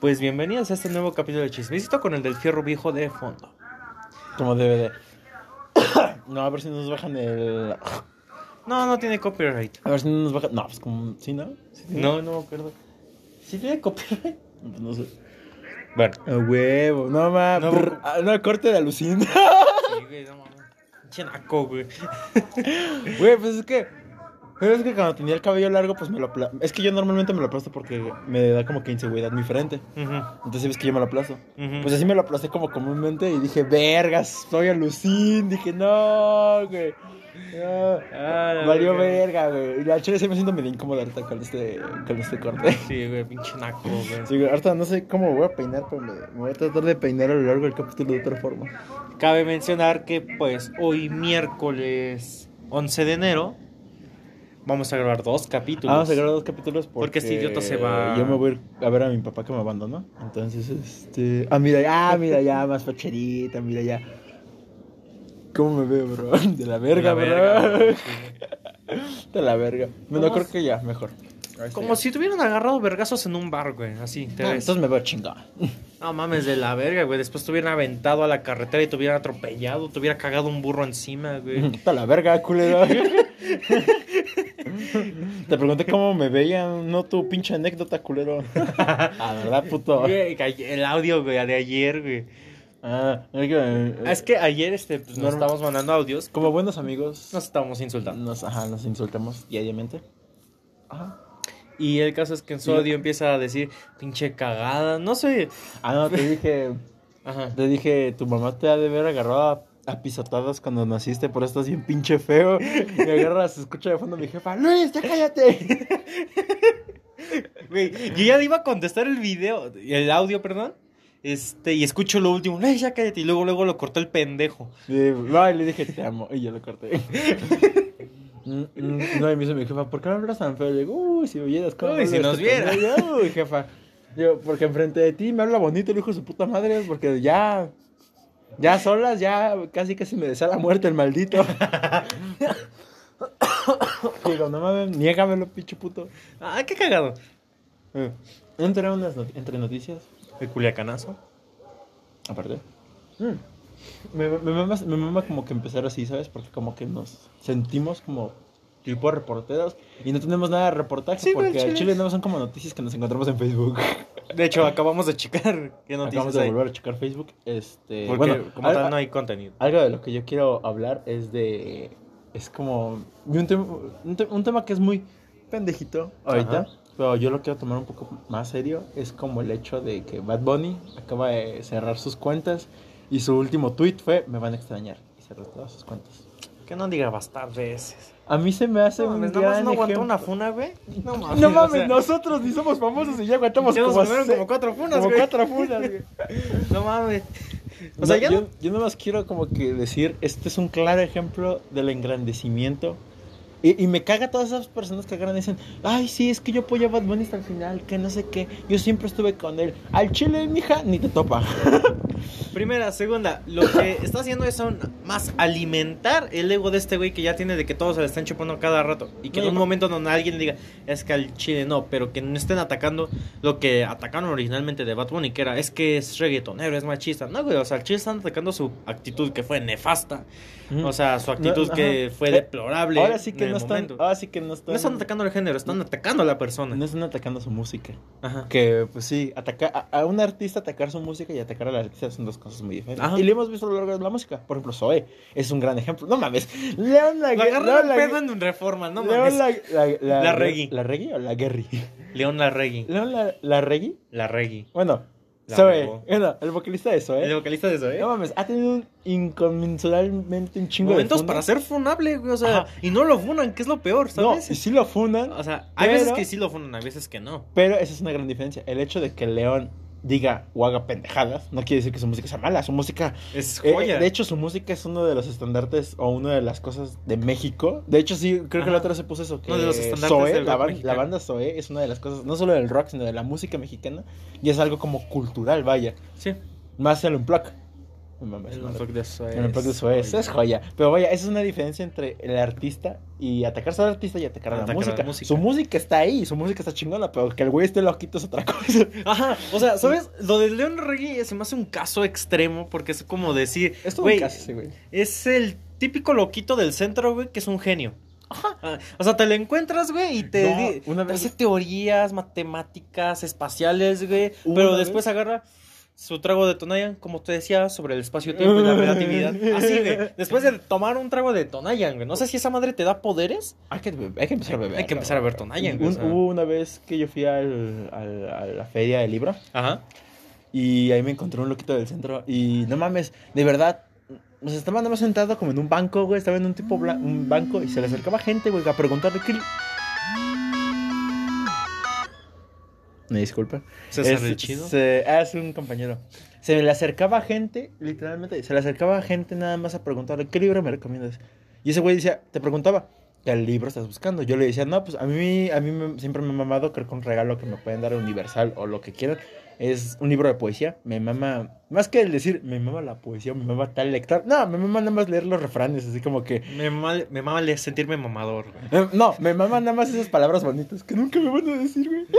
Pues bienvenidos a este nuevo capítulo de Chismecito con el del fierro viejo de fondo. Como DVD. no, a ver si nos bajan el. No, no tiene copyright. A ver si no nos bajan. No, pues como. ¿Sí, no? ¿Sí tiene? No, no me acuerdo. ¿Sí tiene copyright? Pues no sé. Bueno. A huevo. No, ma. No, brr, ah, no, corte de alucina. Sí, güey, no mames. Pinche naco, güey. Güey, pues es que. Pero es que cuando tenía el cabello largo, pues me lo aplasto. Es que yo normalmente me lo aplasto porque me da como que inseguridad mi frente. Ujú, Entonces ves que yo me lo aplasto. ujú. Pues así me lo aplasté como comúnmente y dije, vergas, soy alucin. Dije, no, güey. No. Ah, Valió verga. verga, güey. Y la chile se me siento medio incómodo ahorita con este, con este corte. Sí, güey, pinche naco, güey. Sí, güey, ahorita no sé cómo voy a peinar, pero me, me voy a tratar de peinar a lo largo del capítulo de otra forma. Cabe mencionar que, pues, hoy miércoles 11 de enero vamos a grabar dos capítulos. Vamos a grabar dos capítulos porque, Porque este idiota se va- Yo me voy a ir a ver a mi papá que me abandonó. Entonces, este. Ah, mira, ah, mira ya, más facherita, mira ya. ¿Cómo me veo, bro? De la verga, De la bro. De la verga. Bueno, ¿Cómo creo que ya, mejor. Como si tuvieran agarrado vergazos en un bar, güey. Así, te No, ves. entonces me veo chingado. No mames, de la verga, güey. Después te hubieran aventado a la carretera y te hubieran atropellado, te hubiera cagado un burro encima, güey. De la verga, culero. Te pregunté cómo me veían, no tu pinche anécdota, culero. Ah, ¿verdad, puto? Güey, El audio, güey, de ayer, güey. Ah, es que, eh, Es que ayer, este, pues, nos No, no. estábamos mandando audios. como buenos amigos, Nos estábamos insultando. nos, ajá, nos insultamos diariamente. Ajá. Y el caso es que en su audio empieza a decir, pinche cagada. No sé. Ah, no, te dije, Ajá. te dije, tu mamá te ha de haber agarrado a, a pisotadas cuando naciste, por eso estás bien pinche feo. Y agarras, escucha de fondo mi jefa, Luis, ya cállate. Güey, yo ya iba a contestar el video, el audio, perdón. Este, y escucho lo último, "Ay, ya cállate. Y luego, luego lo cortó el pendejo. Y, no, y le dije, te amo, y yo lo corté. Mm, mm, No, y me dice mi jefa, ¿por qué me hablas tan feo? Le digo, uy, si oyeras cómo Uy, si nos viera. pendejo". Uy, jefa. Yo, porque enfrente de ti me habla bonito el hijo de su puta madre, porque ya, ya solas, ya casi casi me desea la muerte el maldito. Digo, no mames, niégamelo, pinche puto. Ah, qué cagado. Eh, Entre unas not- entre noticias, El culiacanazo. aparte. Mm. Me, me, mama, me mama como que empezar así, ¿sabes? Porque como que nos sentimos como tipo reporteros y no tenemos nada de reportaje Sí, porque chile. chile no son como noticias que nos encontramos en Facebook. De hecho, acabamos de checar qué noticias Acabamos de hay. volver a checar Facebook. Este, Porque bueno, como al- tal no hay contenido. algo de lo que yo quiero hablar es de es como un, tema un, te- un tema que es muy pendejito ahorita, Ajá. pero yo lo quiero tomar un poco más serio, es como el hecho de que Bad Bunny acaba de cerrar sus cuentas y su último tweet fue me van a extrañar y cerró todas sus cuentas. Que no diga bastar veces. A mí se me hace No un mames, nada más gran no aguantó una funa, güey. No mames. No o mames, sea, nosotros ni somos famosos y ya aguantamos ya nos como, comieron se- como cuatro funas, como güey. cuatro funas, güey. No mames. O sea, ya yo, no- yo nada más quiero como que decir, este es un claro ejemplo del engrandecimiento. Y, y me caga todas esas personas que agarran y dicen, ay, sí, es que yo apoyo a Bad Bunny hasta el final, que no sé qué, yo siempre estuve con él. Al chile, mija, ni te topa. Primera, segunda, lo que está haciendo es aún más alimentar el ego de este güey que ya tiene de que todos se le están chupando cada rato. Y que No, en un y- momento donde alguien diga, es que al chile no, pero que no estén atacando lo que atacaron originalmente de Bad Bunny, que era, es que es reggaetonero, es machista. No, güey, o sea, al chile están atacando su actitud que fue nefasta. O sea, su actitud No, que fue Eh, deplorable. ahora sí que no están, momento. ahora sí que no están, No están atacando el género, están atacando a la persona. no están atacando su música. Ajá. Que, pues sí, atacar a, a un artista atacar su música y atacar a la artista son dos cosas muy diferentes. Ajá. Y lo hemos visto a lo largo de la música. Por ejemplo, Zoe es un gran ejemplo. No mames, León la León la- pedo en reforma, no León la, la, la, La Reggae. ¿La Reggae o la Guerri? León Larregui. León la, la Reggae. La Reggae. Bueno, La Zoe. el vocalista de Zoe. El vocalista de eso, ¿eh? No mames, ha tenido un inconmensurablemente un chingo Momentos de para ser funable, güey. O sea, Ajá. y no lo funan, que es lo peor, No, ¿sabes? y sí lo fundan, O sea, hay pero- veces que sí lo funan, hay veces que no. pero esa es una gran diferencia. El hecho de que León diga o haga pendejadas no quiere decir que su música sea mala. Su música Es Eh, joya. de hecho, su música es uno de los estandartes o una de las cosas de México. De hecho, sí, creo que la otra se puso eso. Que Uno de los estandartes Zoe, del la, ban- la banda Zoe es una de las cosas, no solo del rock, sino de la música mexicana. Y es algo como cultural, vaya. sí. Más el unplug. Me mama esa El unplug de Suez. El unplug de Suez, es joya. Pero vaya, esa es una diferencia entre el artista y atacarse al artista y atacar a la, Atacar a la música. música. Su música está ahí, su música está chingona, pero que el güey esté loquito es otra cosa. Ajá, o sea, ¿sabes? Lo de Leon Reggie se me hace un caso extremo porque es como decir, Es todo güey, un caso ese güey. es el típico loquito del centro, güey, que es un genio. Ah, O sea, te lo encuentras, güey, y te, No, hace teorías matemáticas, espaciales, güey, pero vez- después agarra su trago de Tonayan, como te decía, sobre el espacio-tiempo y la relatividad. Así, güey, después de tomar un trago de Tonayan, güey, no sé si esa madre te da poderes. Hay que, hay que empezar a beber. Hay que empezar a ver Tonayan, güey, Un- o sea. Hubo una vez que yo fui al, al- a la feria del libro Ajá. y ahí me encontré un loquito del centro y no mames, de verdad. O sea, estaba nada más sentado como en un banco, güey. Estaba en un tipo un banco y se le acercaba gente, güey, a preguntarle qué. Me disculpa. César Es- chido. se- ah, es un compañero. Se le acercaba gente, literalmente, se le acercaba gente nada más a preguntarle, ¿qué libro me recomiendas? Y ese güey decía, te preguntaba, ¿qué libro estás buscando? Yo le decía, no, pues a mí, a mí me- siempre me ha mamado, creo que un regalo que me pueden dar universal o lo que quieran, es un libro de poesía. Me mama, más que el decir, me mama la poesía, me mama tal lector. No, me mama nada más leer los refranes, así como que... Me, mal, me mama sentirme mamador, güey. eh, no, me mama nada más esas palabras bonitas que nunca me van a decir, güey.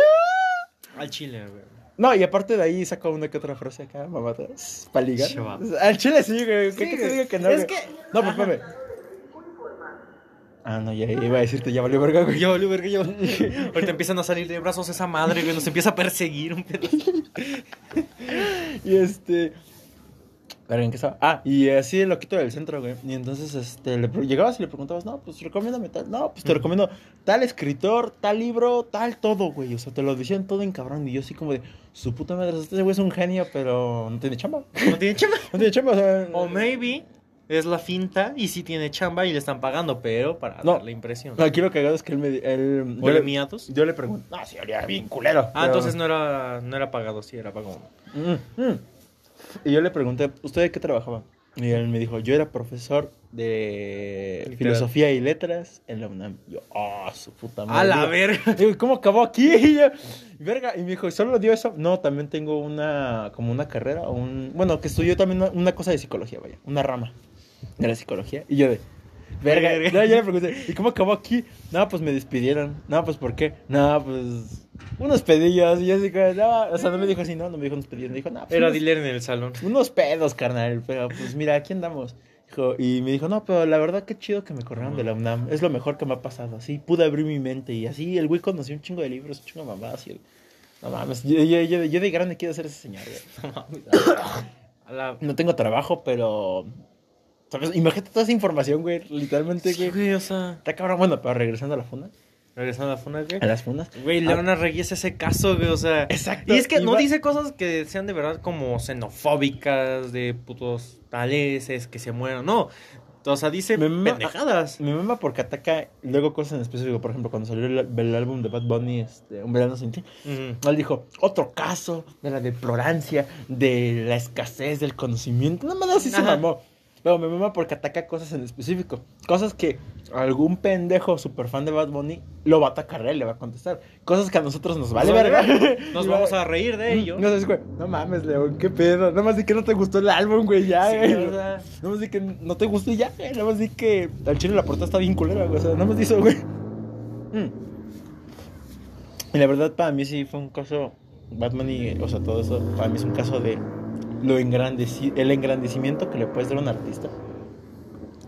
Al chile, güey. No, y aparte de ahí saco una que otra frase acá, mamadas, para ligar. Al chile sí, güey. ¿Qué, Sí, qué te digo que no? Es güey? que- No, pues, espérame. Ah, no, ya iba a decirte, ya valió verga, güey. Ya valió verga, ya valió. Ahorita empiezan a salir de brazos esa madre, güey. Nos empieza a perseguir un pedazo. Y este. Verga, ¿en qué estaba? Ah, y así el loquito del centro, güey. Y entonces, este, le llegabas y le preguntabas, no, pues recomiéndame tal. No, pues te recomiendo tal escritor, tal libro, tal todo, güey. O sea, te lo decían todo en cabrón. Y yo así como de, su puta madre, este güey es un genio, pero no tiene chamba. No tiene chamba. No tiene chamba, o sea. O maybe es la finta y sí tiene chamba y le están pagando, pero para No. dar la impresión. Aquí lo cagado es que él me. Él, yo, ¿Ole le, miatos? yo le pregunto. No, sí, olía bien culero. Ah, pero- entonces no era, no era pagado, sí, era pagado. Mm, mm. Y yo le pregunté, ¿usted de qué trabajaba? Y él me dijo, yo era profesor de Literal. filosofía y letras en la UNAM. Y yo, ah, su puta madre. A la verga. Digo, ¿cómo acabó aquí? Y yo, verga, y me dijo, ¿solo dio eso? No, también tengo una, como una carrera, un, bueno, que estudió también una, una cosa de psicología, vaya, una rama de la psicología. Y yo de, verga, Verga. no, yo le pregunté, ¿y cómo acabó aquí? No, pues me despidieron. No, pues ¿por qué? No, pues unos pedillos. Y yo así, no, o sea, no me dijo así, no, no me dijo unos pedillos, me dijo, no, pues Era unos- dealer en el salón. unos pedos, carnal, pero pues mira, aquí andamos. Dijo, y me dijo, no, pero la verdad qué chido que me corrieron de la UNAM. Es lo mejor que me ha pasado. Así pude abrir mi mente. Y así el güey conoció un chingo de libros, un chingo de mamadas. Y el- No mames, yo, yo, yo, yo de grande quiero ser ese señor, güey. A la... No tengo trabajo, pero... ¿Sabes? Imagínate toda esa información, güey. Literalmente, Sí, güey. o sea... Está cabrón. Bueno, pero regresando a la funda. Regresando a la funa, güey. A las fundas. Güey, Leona Reggie es ese caso, güey, o sea... Exacto. Y es que no dice cosas que sean de verdad como xenofóbicas, de putos taleses, que se mueran, no. O sea, dice Me pendejadas. Mi mamá porque ataca luego cosas en específico. Por ejemplo, cuando salió el, el álbum de Bad Bunny, este, Un verano sin ti. Él dijo, otro caso de la deplorancia, de la escasez del conocimiento. No más así se mamó. Pero me mama porque ataca cosas en específico. Cosas que algún pendejo super fan de Bad Bunny lo va a atacar a él, le va a contestar. Cosas que a nosotros nos vale Nos verga. Nos vamos a reír de ello. No, sabes, güey, no mames, León, qué pedo. Nada más di que no te gustó el álbum, güey, ya, Sí, güey. o sea, Nada más di que no te gustó y ya, güey. Nada más di que al chile la portada está bien culera, güey. O sea, nada más di eso, güey. Mm. Y la verdad, para mí sí fue un caso. Batman y. O sea, todo eso, para mí es un caso de. Lo engrandeci el engrandecimiento que le puedes dar a un artista.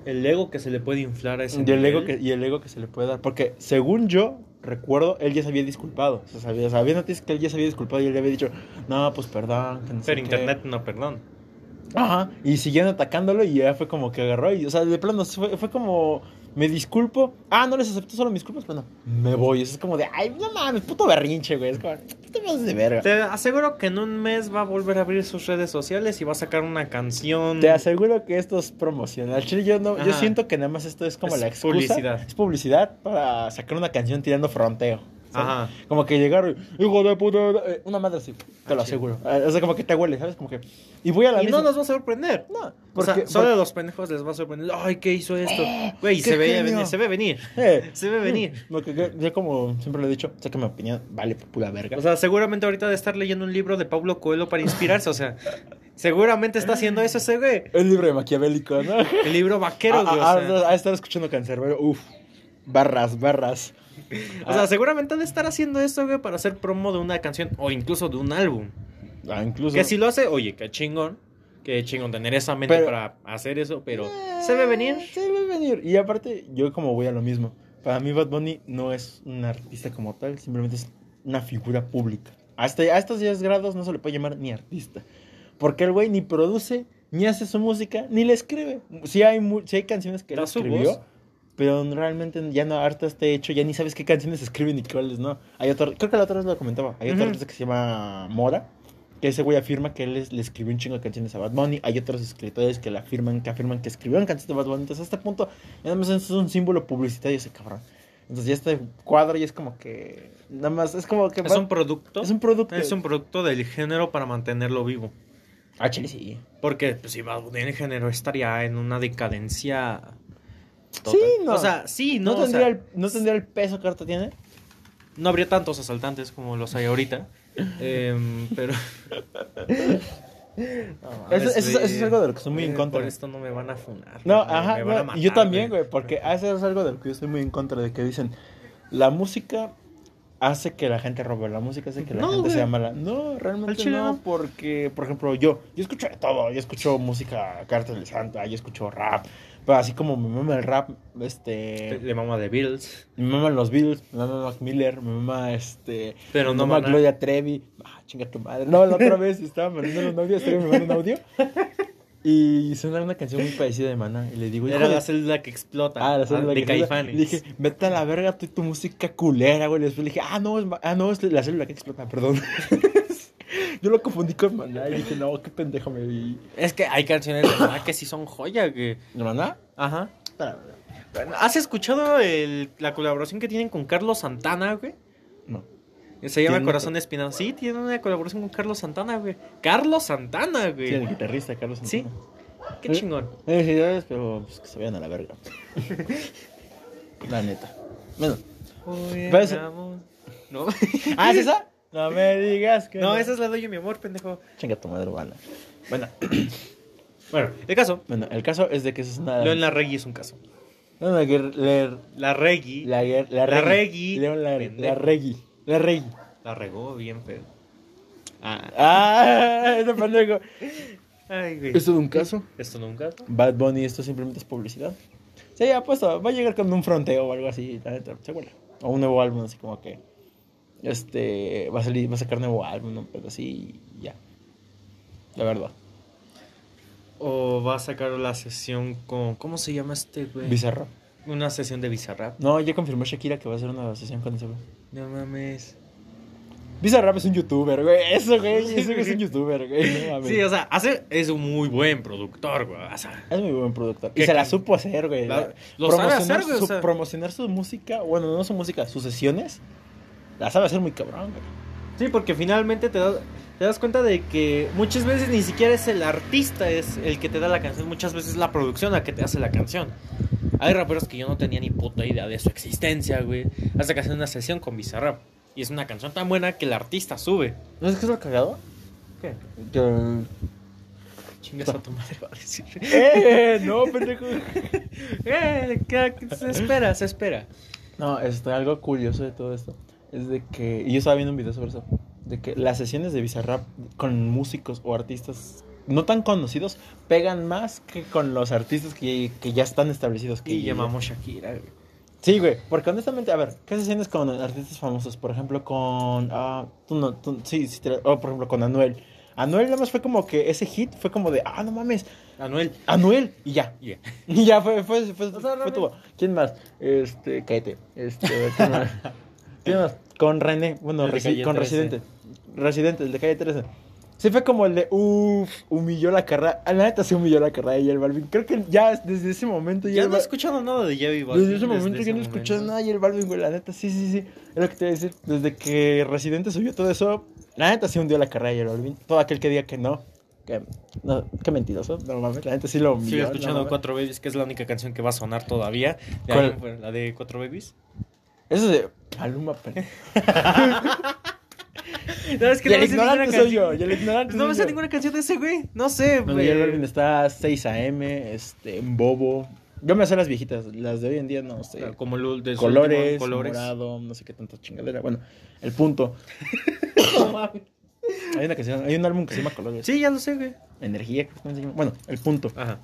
el ego que se le puede inflar a ese Y el, ego que, y el ego que se le puede dar. Porque según yo recuerdo, él ya se había disculpado. O sea, sabía, sabía noticias que él ya se había disculpado y él le había dicho, no, pues perdón. Que no sé Pero qué". internet, no, perdón. Ajá. Y siguieron atacándolo y ya fue como que agarró. Y, o sea, de plano fue, fue como. Me disculpo. Ah, no les acepto solo mis culpas. Bueno, me voy. Eso es como de. Ay, no mames, puto berrinche, güey. Es como. Te vas de verga. Te aseguro que en un mes va a volver a abrir sus redes sociales y va a sacar una canción. Te aseguro que esto es promoción. Al chile yo no, yo siento que nada más esto es como Es la excusa. publicidad. Es publicidad para sacar una canción tirando fronteo. Ajá. Como que llegar y, hijo de puta, eh, una madre así, te lo Ah, sí. aseguro. Eh, O sea, como que te huele, ¿sabes? Como que. Y voy a la Y misma. no nos va a sorprender. No, O porque, sea, solo porque- a los pendejos les va a sorprender. Ay, ¿qué hizo esto? Güey, ¡Qué se genio! venir, se ve venir. Eh, Se ve venir. Lo que yo, yo como siempre lo he dicho, sé que mi opinión vale pura verga. O sea, seguramente ahorita de estar leyendo un libro de Pablo Coelho para inspirarse, o sea, Seguramente está haciendo eso ese güey. El libro de maquiavélico, ¿no? El libro vaquero, Ah, güey. o ah, sea. ah, a estar escuchando Cancerbero, uf. Barras, barras. O sea, seguramente ha de estar haciendo esto, güey, para hacer promo de una canción o incluso de un álbum. Ah, incluso. Que si lo hace, oye, qué chingón. Qué chingón tener esa mente Pero- para hacer eso, pero Eh, ¿se ve venir? Se ve venir. Y aparte, yo como voy a lo mismo. Para mí Bad Bunny no es un artista como tal, simplemente es una figura pública. Hasta a estos 10 grados no se le puede llamar ni artista. Porque el güey ni produce, ni hace su música, ni le escribe. Sí hay, sí hay canciones que él escribió, voz. Pero realmente ya no harta este hecho, ya ni sabes qué canciones escriben y cuáles no. Hay otro, creo que la otra vez lo comentaba, hay otro Ujú. artista que se llama Mora, que ese güey afirma que él es- le escribió un chingo de canciones a Bad Bunny. Hay otros escritores que le afirman, que afirman que escribieron canciones de Bad Bunny. Entonces, a este punto, nada más es un símbolo publicitario ese cabrón. Entonces, ya este cuadro ya es como que. Nada más, es como que. Es un producto. es un producto. Es un producto del género para mantenerlo vivo. Ah, chile, sí. Porque pues, si Bad Bunny el género estaría en una decadencia. Sí, no. O sea, sí, ¿No, no, o tendría sea, el, ¿No tendría el peso que ahorita tiene? no habría tantos asaltantes como los hay ahorita. Em, pero. No, Eso, eso- es algo de lo que estoy muy en Eh, contra. Por esto no me van a funar. No, me- ajá, me van a no, matar, y yo también, güey, porque eso es algo de lo que yo estoy muy en contra, de que dicen, la música hace que la gente robe, la música hace que la No, gente güey. sea mala. No, Al realmente no, no. porque, por ejemplo, yo, yo escucho de todo, yo escucho música Cartel de Santa, yo escucho rap, pero así como me mama el rap, este, Le mama de Beatles. me maman los Beatles, me mama Mac Miller, me mama, este, Pero me no mama Maná. Gloria Trevi, ah, chinga tu madre, no, la otra vez estaba mandando un audio, estaba me mandando un audio, y suena una canción muy parecida de Maná, y le digo, Era de la célula que explota. Ah, la célula de que explota. Caifanes. Le dije, vete a la verga y tu música culera, güey. Y Después le dije, ah, no, es, ah, no, es la célula que explota, perdón. Yo lo confundí con Maná y dije, no, qué pendejo me vi. Es que hay canciones de Maná que sí son joya, que... ¿De Maná? Ajá. ¿Has escuchado el- la colaboración que tienen con Carlos Santana, güey? No. Se llama ¿Tiene Corazón Espinosa. Sí, tiene una colaboración con Carlos Santana, güey. Carlos Santana, güey. Sí, el guitarrista Carlos Sí. Santana. Qué chingón. Felicidades, pero pues, que se vayan a la verga. la neta. Bueno. Pero ese- No. ¿Ah, es esa? No me digas que. no, esa es la doy mi amor, pendejo. Chinga tu madre, bala. Bueno, Bueno, el caso. bueno, el caso es de que eso es una. León Larregui es un caso. No, no, que leer. La Regui La, la, La regui. León la, la regui. La regui. la regó bien feo. Ah. Ah, ese pendejo. Ay, güey. ¿Esto de un caso? Esto nunca. Bad Bunny, esto simplemente es publicidad. Sí, ya puesto, va a llegar con un fronteo o algo así, la neta, seguro. O un nuevo álbum, así como que. Este. Va a salir, va a sacar nuevo álbum, ¿no? pero así, ya. La verdad. O va a sacar la sesión con. ¿Cómo se llama este, güey? Bizarro. Una sesión de Bizarrap. No, ya confirmó Shakira que va a hacer una sesión con ese güey. No mames. Bizarrap es un youtuber, güey. Eso, güey. Eso es un youtuber, güey. No mames. Sí, o sea, hace, es un muy buen productor, güey. O sea, Es muy buen productor. ¿Qué Y se la supo hacer, güey. La- lo sabe promocionar hacer, güey, su- o sea. Promocionar su música, bueno, no su música, sus sesiones. La sabe hacer muy cabrón, güey. Sí, porque finalmente te das, te das cuenta de que muchas veces ni siquiera es el artista es el que te da la canción, muchas veces es la producción la que te hace la canción. Hay raperos que yo no tenía ni puta idea de su existencia, güey. Hasta que hacen una sesión con Bizarrap. Y es una canción tan buena que el artista sube. ¿No es que es lo cagado? ¿Qué? Que... Chingas a tu madre, va a decir. ¡Eh! No, pendejo. eh, ¿qué- se espera, se espera. No, este, algo curioso de todo esto es de que, y yo estaba viendo un video sobre eso, de que las sesiones de Bizarrap con músicos o artistas no tan conocidos pegan más que con los artistas que, que ya están establecidos. Que Y llamamos Shakira, güey. Sí, güey, porque honestamente, a ver, ¿qué sesiones con artistas famosos? Por ejemplo, con, ah, tú no, tú, sí, sí, te- o por ejemplo con Anuel. Anuel nada más fue como que ese hit fue como de, ah, no mames, Anuel. Anuel, y ya. Yeah. Y ya fue, fue, fue, sea, fue todo. ¿Quién más? Este, cállate. Este, ¿quién más? Con René, bueno, Resi- con 13. Residente. Residente, el de calle 13. Sí fue como el de, uff, humilló la carrera. La neta sí humilló la carrera de J Balvin. Creo que ya desde ese momento Ya J no he escuchado nada de Javi Balvin. Desde ese momento ese yo no he escuchado nada de J Balvin, güey. La neta, sí, sí, sí. Es lo que te iba a decir. Desde que Residente subió todo eso, la neta sí hundió la carrera de J Balvin. Todo aquel que diga que no. Que, no, qué mentiroso. No mames, la neta sí lo humilló. Sigo no escuchando mames. Cuatro Babies, que es la única canción que va a sonar todavía. La de Cuatro Babies. Eso es de Maluma. No, es que y no el ignorante soy yo. canción. Y el ignorante No me yo. ninguna canción de ese güey. No sé, güey. J Balvin está 6 AM, este, en Bobo. Yo me sé las viejitas, las de hoy en día no sé. Como el de colores, último, colores. morado, no sé qué tanta chingadera. Bueno, el punto. hay una canción, hay un álbum que se llama Colores. Sí, ya lo sé, güey. Energía, se llama. Bueno, el punto. Ajá.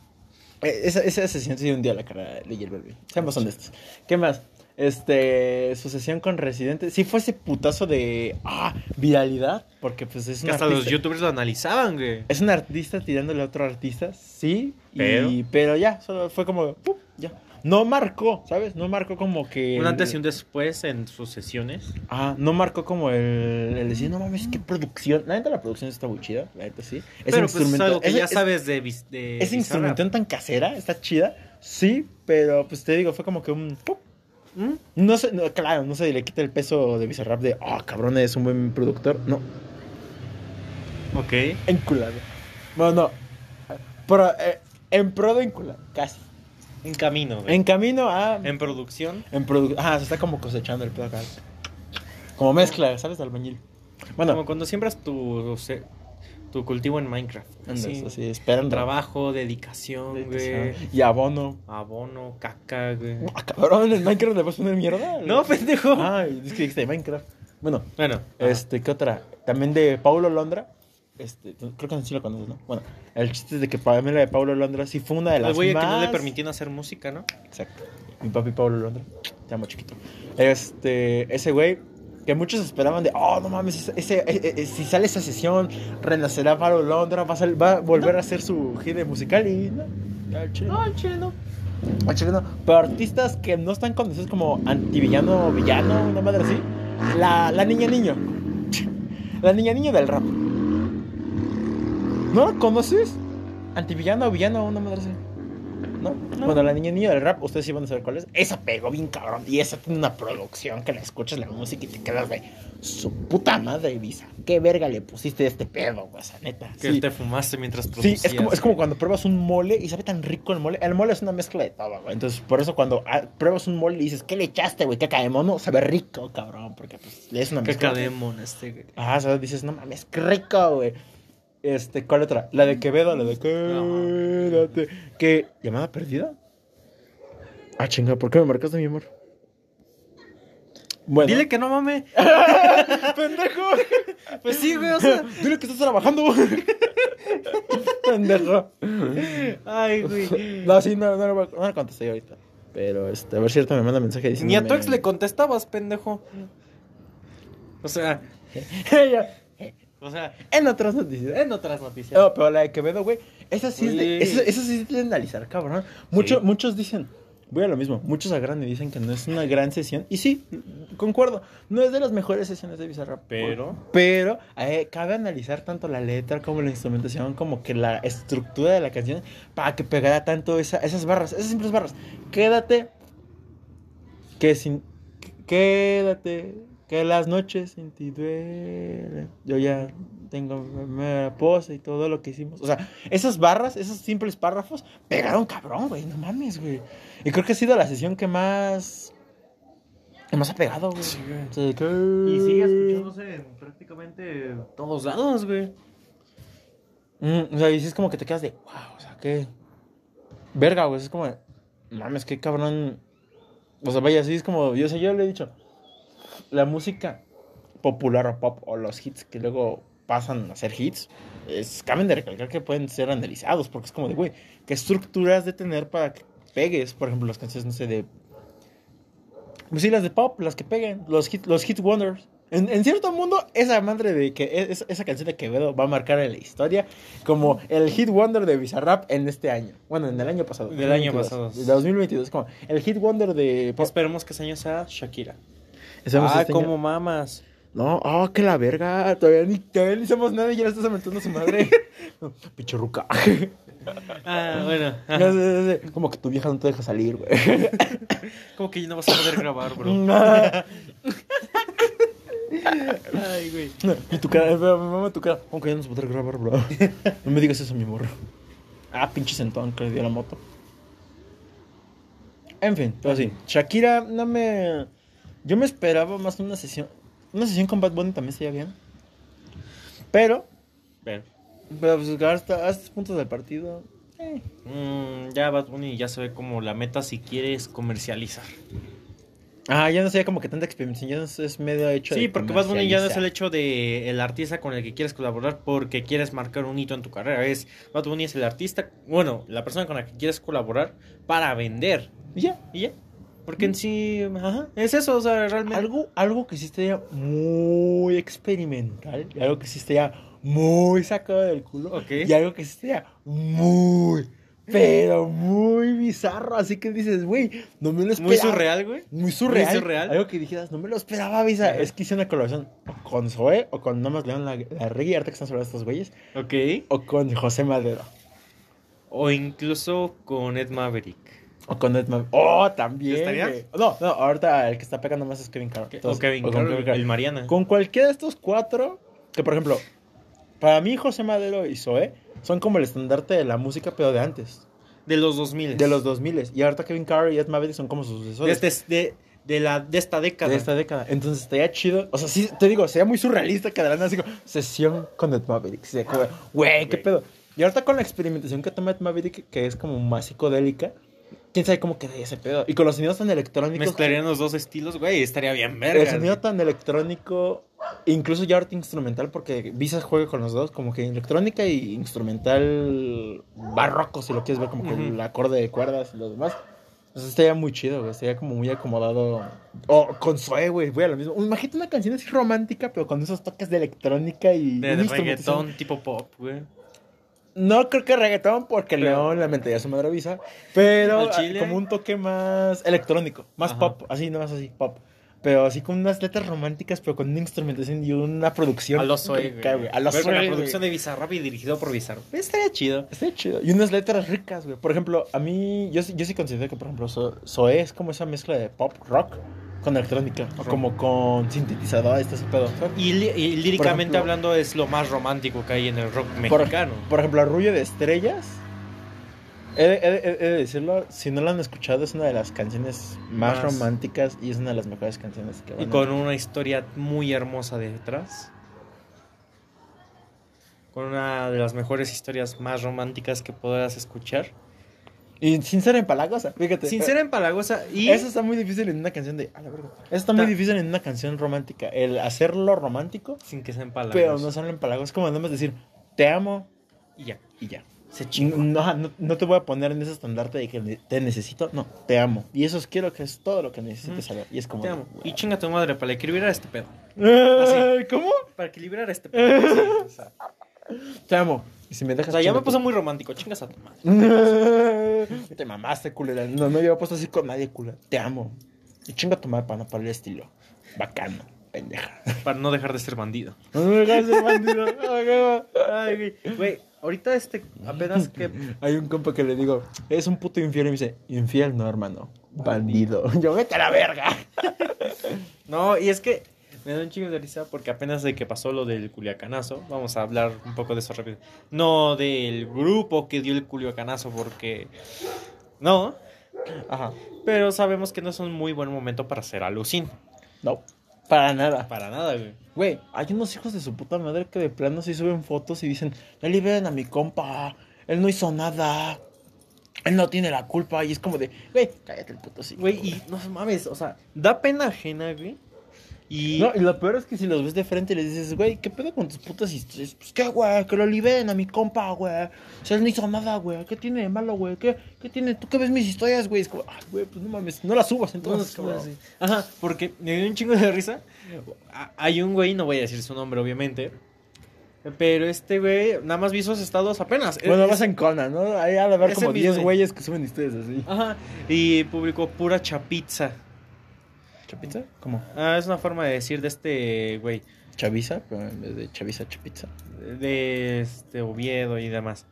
Eh, Esa, esa sesión se dio un día a la cara de J Balvin. Seamos honestos. ¿Qué más? Este, su sesión con Residente. Sí fue ese putazo de, ah, viralidad. Porque pues es Que un hasta los youtubers lo analizaban, güey. Es un artista tirándole a otro artista, sí. y- Pero. pero ya, solo fue como, ¡pum! ya. No marcó, ¿sabes? No marcó como que... Un antes y un después en sus sesiones. Ah, no marcó como el, el decir, no mames, qué producción. La neta, la producción está muy chida, la neta sí. Pero pues es instrumento- algo que ya es- sabes de, de Esa instrumentación tan casera, está chida, sí, pero pues te digo, fue como que un... ¡pum! ¿Mm? No sé, no, claro, no se le quita el peso de Bizarrap de, ah, cabrón, es un buen productor. No, Ok. enculado. Bueno, no. Pro- eh, en pro de enculado, casi. En camino, güey. En camino a... En producción. En produ- Ah, se está como cosechando el pedo acá. Como mezcla, ¿sabes? De albañil. Bueno, Como cuando siembras tu, se- tu cultivo en Minecraft. Así. así, esperando. Trabajo, dedicación, güey. Y abono. Abono, caca, güey. Ah, cabrón, en Minecraft le vas a poner mierda. No, pendejo. Ay, es que dijiste de Minecraft. Bueno, Bueno, este, ¿qué otra? También de Paulo Londra. Este, creo que sí lo conoces, ¿no? Bueno, el chiste es de que Pamela de Paulo Londra sí fue una de las güey más... que no le permitían hacer música, ¿no? Exacto. Mi papi Pablo Londra. Te amo, chiquito. Este, ese güey que muchos esperaban de, oh, no mames, ese, ese- eh, eh, si sale esa sesión, renacerá Pablo Londra, va a, sal- va a volver a hacer su gira musical y no. Al chile no. al. Pero artistas que no están conocidos como antivillano, villano, una madre así. La, la niña niño. La niña niño del rap. ¿No la conoces? Antivillano, villano, una madre así. ¿No? Bueno, la niña niño del rap, ustedes sí van a saber cuál es. Esa pegó bien cabrón. Y esa tiene una producción que la escuchas la música y te quedas de su puta madre, Visa. ¿Qué verga le pusiste a este pedo, güey? Esa neta. Que Sí. te fumaste mientras Sí, producías. es como, es como cuando pruebas un mole y sabe tan rico el mole. El mole es una mezcla de todo, güey. Entonces, por eso cuando ah, pruebas un mole y dices, ¿qué le echaste, güey? Caca de mono, sabe rico, cabrón. Porque pues es una mezcla. Caca de mon, este, güey. Ah, o sea, dices, no mames, qué rico, güey. Este, ¿cuál otra? La de Quevedo, la de Quédate. ¿Qué? ¿Llamada perdida? Ah, chinga, ¿por qué me marcaste mi amor? Bueno. Dile que no mame. pendejo. Pues sí, güey, o sea. Dile que estás trabajando. pendejo. Ay, güey. No, sí, no, no, a- no le contesté ahorita. Pero, este, a ver si ahorita me manda mensaje diciendo. Ni a tu ex le contestabas, pendejo. O sea, o sea, En otras noticias. en otras noticias. No, pero la de Quevedo, güey. Esa sí es de, Oye. esa, esa sí es de analizar, cabrón. Mucho- Sí. Muchos dicen. Voy a lo mismo. Muchos agarran y dicen que no es una gran sesión. Y sí, concuerdo. No es de las mejores sesiones de Bizarrap. Pero- Pero eh, cabe analizar tanto la letra como la instrumentación, como que la estructura de la canción para que pegara tanto esa- esas barras, esas simples barras. Quédate. Que sin. Quédate. Que las noches sin ti duelen. Yo ya tengo mi pose y todo lo que hicimos. O sea, esas barras, esos simples párrafos, pegaron cabrón, güey. No mames, güey. Y creo que ha sido la sesión que más. que más ha pegado, güey. Sí, güey. Que- Y sigue escuchándose en prácticamente todos lados, güey. Mm, o sea, y sí es como que te quedas de, wow, o sea, qué. Verga, güey. Es como, mames, qué cabrón. O sea, vaya, sí es como, yo sé, yo le he dicho, la música popular o pop o los hits que luego pasan a ser hits, es, caben de recalcar que pueden ser analizados, porque es como de, güey, ¿qué estructuras de tener para que pegues? Por ejemplo, las canciones, no sé, de. Pues sí, las de pop, las que peguen, los hit, los hit wonders. En, en cierto mundo, esa madre de que es- esa canción de Quevedo va a marcar en la historia como el hit wonder de Bizarrap en este año. Bueno, en el año pasado. Del año 2022, pasado. De 2022, como el hit wonder de pop. Esperemos que ese año sea Shakira. Hacemos Ah, año. como mamas. No, oh, que la verga. Todavía ni, todavía ni hacemos nada y ya le estás aumentando a su madre. No, Pinche ruca. Ah, bueno. Como que tu vieja no te deja salir, güey. Como que ya no vas a poder grabar, bro. Ay, güey. Y tu cara, eh, me mama tu cara. Aunque ya no se podrá grabar, bro. No me digas eso, mi morro. Ah, pinche sentón que le dio la moto. En fin, pero sí. Shakira, no me. Yo me esperaba más una sesión. Una sesión con Bad Bunny también sería bien. Pero, Pero, pero pues hasta, hasta puntos del partido. eh. mm, ya Bad Bunny ya se ve como la meta si quieres comercializar. Ah, ya no sería como que tanta experimentación, ya no es- medio hecho Sí, de porque Bad Bunny ya no es el hecho de el artista con el que quieres colaborar porque quieres marcar un hito en tu carrera. Es Bad Bunny es el artista, bueno, la persona con la que quieres colaborar para vender. Y ya. Y ya. Porque en sí, ajá, es eso, o sea, realmente. Algo, algo que sí estaría muy experimental, y algo que sí estaría muy sacado del culo, y algo que sí estaría muy, pero muy bizarro, así que dices, güey, no me lo esperaba. Muy surreal, güey. Muy surreal. Muy surreal. Algo que dijeras, no me lo esperaba, Visa. Es que hice una colaboración con Zoe, o con Nomás León la, la Reggae, ahorita que están sobre estos güeyes, Ok. o con José Madero, O incluso con Ed Maverick. O con Ed. Oh, también. ¿Estaría? güey. No, no, ahorita el que está pegando más es Kevin Carroll. o Kevin o Carroll, el Mariana. Con cualquiera de estos cuatro, que por ejemplo, para mí José Madero y Zoé son como el estandarte de la música, pero de antes, De los 2000. de los 2000 Y ahorita Kevin Carroll y Ed Maverick son como sus sucesores este- de, de la, de esta década. de esta década. Entonces estaría chido. O sea, sí, te digo, sería muy surrealista que de la nada así como, sesión con Ed Maverick. Güey, qué pedo. Y ahorita con la experimentación que toma Ed Maverick, que es como más psicodélica, quién sabe cómo quedaría ese pedo. Y con los sonidos tan electrónicos. Mezclarían los dos estilos, güey, estaría bien verga. El sonido tan electrónico, incluso ya ahorita instrumental, porque Visa juega con los dos, como que electrónica y instrumental barroco, si lo quieres ver, como que Ujú. el acorde de cuerdas y lo demás. Entonces estaría muy chido, güey, estaría como muy acomodado. O con Zoe, güey, güey, a lo mismo. Imagínate una canción así romántica, pero con esos toques de electrónica y... De, de reggaetón tipo pop, güey. No creo que reggaetón, porque León lamentaría su madre Visa, pero chile. como un toque más electrónico, más Ajá. pop, así, no más así, pop. Pero así con unas letras románticas, pero con una instrumentación y una producción. A los Zoe, rica, güey. A Zoe, la güey. producción de Bizarrap y dirigido por Bizarrap. Estaría chido. Está chido. Y unas letras ricas, güey. Por ejemplo, a mí, yo, yo sí considero que, por ejemplo, Zo- Zoe es como esa mezcla de pop, rock con electrónica. O como con sintetizador, este ese pedo. ¿sabes? Y, líricamente ejemplo- hablando es lo más romántico que hay en el rock mexicano. Por ejemplo, Arrullo de Estrellas. He, de- he de- he de decirlo, si no la han escuchado, es una de las canciones más, Más. románticas y es una de las mejores canciones que y a- con una historia muy hermosa detrás. Con una de las mejores historias más románticas que podrás escuchar. Y sin ser empalagosa, fíjate. Sincera, empalagosa y... Eso está muy difícil en una canción de. A la verga. Eso está muy Ta- difícil en una canción romántica. El hacerlo romántico, Sin que sea empalagosa. pero no son empalagos. Es como nada más decir, te amo Y ya. y ya. Se No, chingó. no, no te voy a poner en ese estandarte de que te necesito. No, te amo. Y eso es, quiero que es todo lo que necesites Ujú. saber. Y es como. Te amo. wow. Y chinga tu madre para equilibrar este pedo. Ay, ¿Cómo? Para equilibrar este pedo. Sí, o sea, Te amo. Y si me o dejas. sea, ya me puse muy romántico. Chingas a tu madre. Te mamaste, culera. No me había puesto así con nadie, culera. Te amo. Y chinga tu madre para no para el estilo. Bacano, pendeja. Para no dejar de ser bandido. No me dejas ser bandido. Ay, güey. Güey, ahorita este, apenas que... Hay un compa que le digo, es un puto infiel. Y me dice, infiel no, hermano. Bandido. Yo, vete a la verga. No, y es que me da un chingo de risa porque apenas de que pasó lo del culiacanazo, vamos a hablar un poco de eso rápido. No del grupo que dio el culiacanazo porque... No, Ajá. pero sabemos que no es un muy buen momento para hacer alucin. No, para nada. Para nada, güey. Güey, hay unos hijos de su puta madre que de plano sí suben fotos y dicen, ya liberen a mi compa. Él no hizo nada. Él no tiene la culpa. Y es como de, güey, cállate el puto sí. Güey, y no mames, o sea, da pena ajena, güey. Y... No, y lo peor es que si los ves de frente y les dices, güey, ¿qué pedo con tus putas historias? Pues qué, güey, que lo liberen a mi compa, güey. O sea, él no hizo nada, güey. ¿Qué tiene de malo, güey? ¿Qué, ¿Qué tiene? ¿Tú qué ves mis historias, güey? Es como, ay, güey, pues no mames, no las subas entonces, cabrón. Ajá, porque me dio un chingo de risa. Hay un güey, no voy a decir su nombre, obviamente. Pero este güey, nada más vi sus estados apenas. Bueno, Es- vas en Kona, ¿no? Ahí ha de haber como mismo, 10 güey. güeyes que suben historias así. Ajá, y publicó pura chapiza. ¿Chapitza? ¿Cómo? Ah, es una forma de decir de este güey. Chaviza, pero en vez de chaviza, chapitza. De este Oviedo y demás.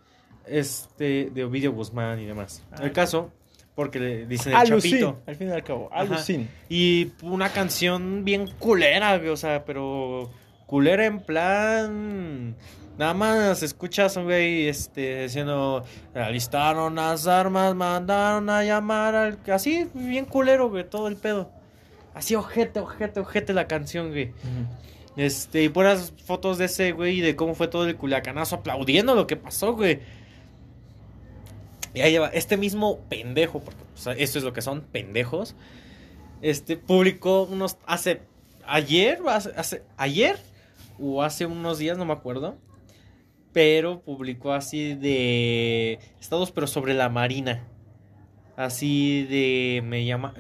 Este, de Ovidio Guzmán y demás. Ah, El caso, porque le dicen el Alucin, chapito. al fin y al cabo, alucin. Y una canción bien culera, güey, o sea, pero culera en plan... Nada más escuchas un güey este, diciendo, alistaron las armas, mandaron a llamar al... Así, bien culero, güey, todo el pedo. Así, ojete, ojete, ojete la canción, güey. Este, y puras fotos de ese, güey, y de cómo fue todo el culiacanazo aplaudiendo lo que pasó, güey. Y ahí va, este mismo pendejo, porque o sea, esto es lo que son, pendejos. Este, publicó unos, hace, ayer, hace, hace- ayer, o hace unos días, no me acuerdo. Pero publicó así de estados, pero sobre la marina. Así de, me llama,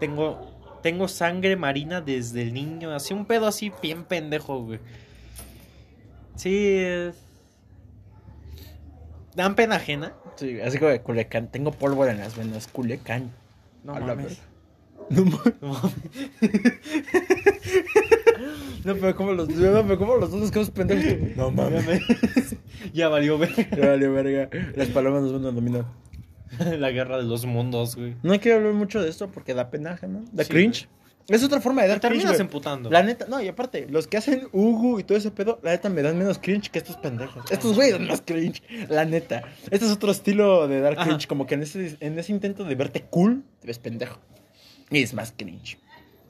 tengo, tengo sangre marina desde el niño. Así un pedo así bien pendejo, güey. Sí, es- dan pena ajena. Sí, así como de Culecán. Tengo pólvora en las venas. Culecán. No A mames. verga. No, No mames. no, pero como los, no, pero como los dos nos quedamos pendejos. No mames. ya valió ver Ya valió verga. Las palomas nos van a dominar. la guerra de los mundos, güey. No quiero hablar mucho de esto porque da penaje, ¿no? Da Sí, cringe. Es otra forma de dar Te cringe. terminas güey. emputando. La neta, no, y aparte, los que hacen Ugu y todo ese pedo, la neta me dan menos cringe que estos pendejos. Estos güeyes dan más cringe, la neta. Este es otro estilo de dar Ajá. cringe, como que en ese, en ese intento de verte cool, te ves pendejo. Y es más cringe.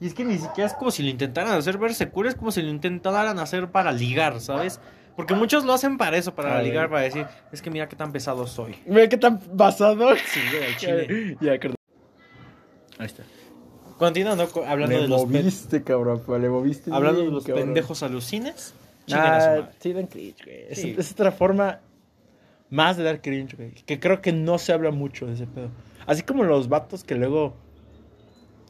Y es que ni siquiera es como si lo intentaran hacer verse cool, es como si lo intentaran hacer para ligar, ¿sabes? Porque muchos lo hacen para eso, para ligar, para decir, es que mira qué tan pesado soy. Ve qué tan basado. Sí, güey, al chile. Ya, creo. Ahí está. Continuando co- hablando le de los pen- moviste, cabrón. pues, Le moviste. hablando de bien, los cabrón. pendejos alucines. chinguen a su Ah, madre. sí, dan cringe, güey. Es, Sí. es otra forma más de dar cringe, güey. Que creo que no se habla mucho de ese pedo. Así como los vatos que luego.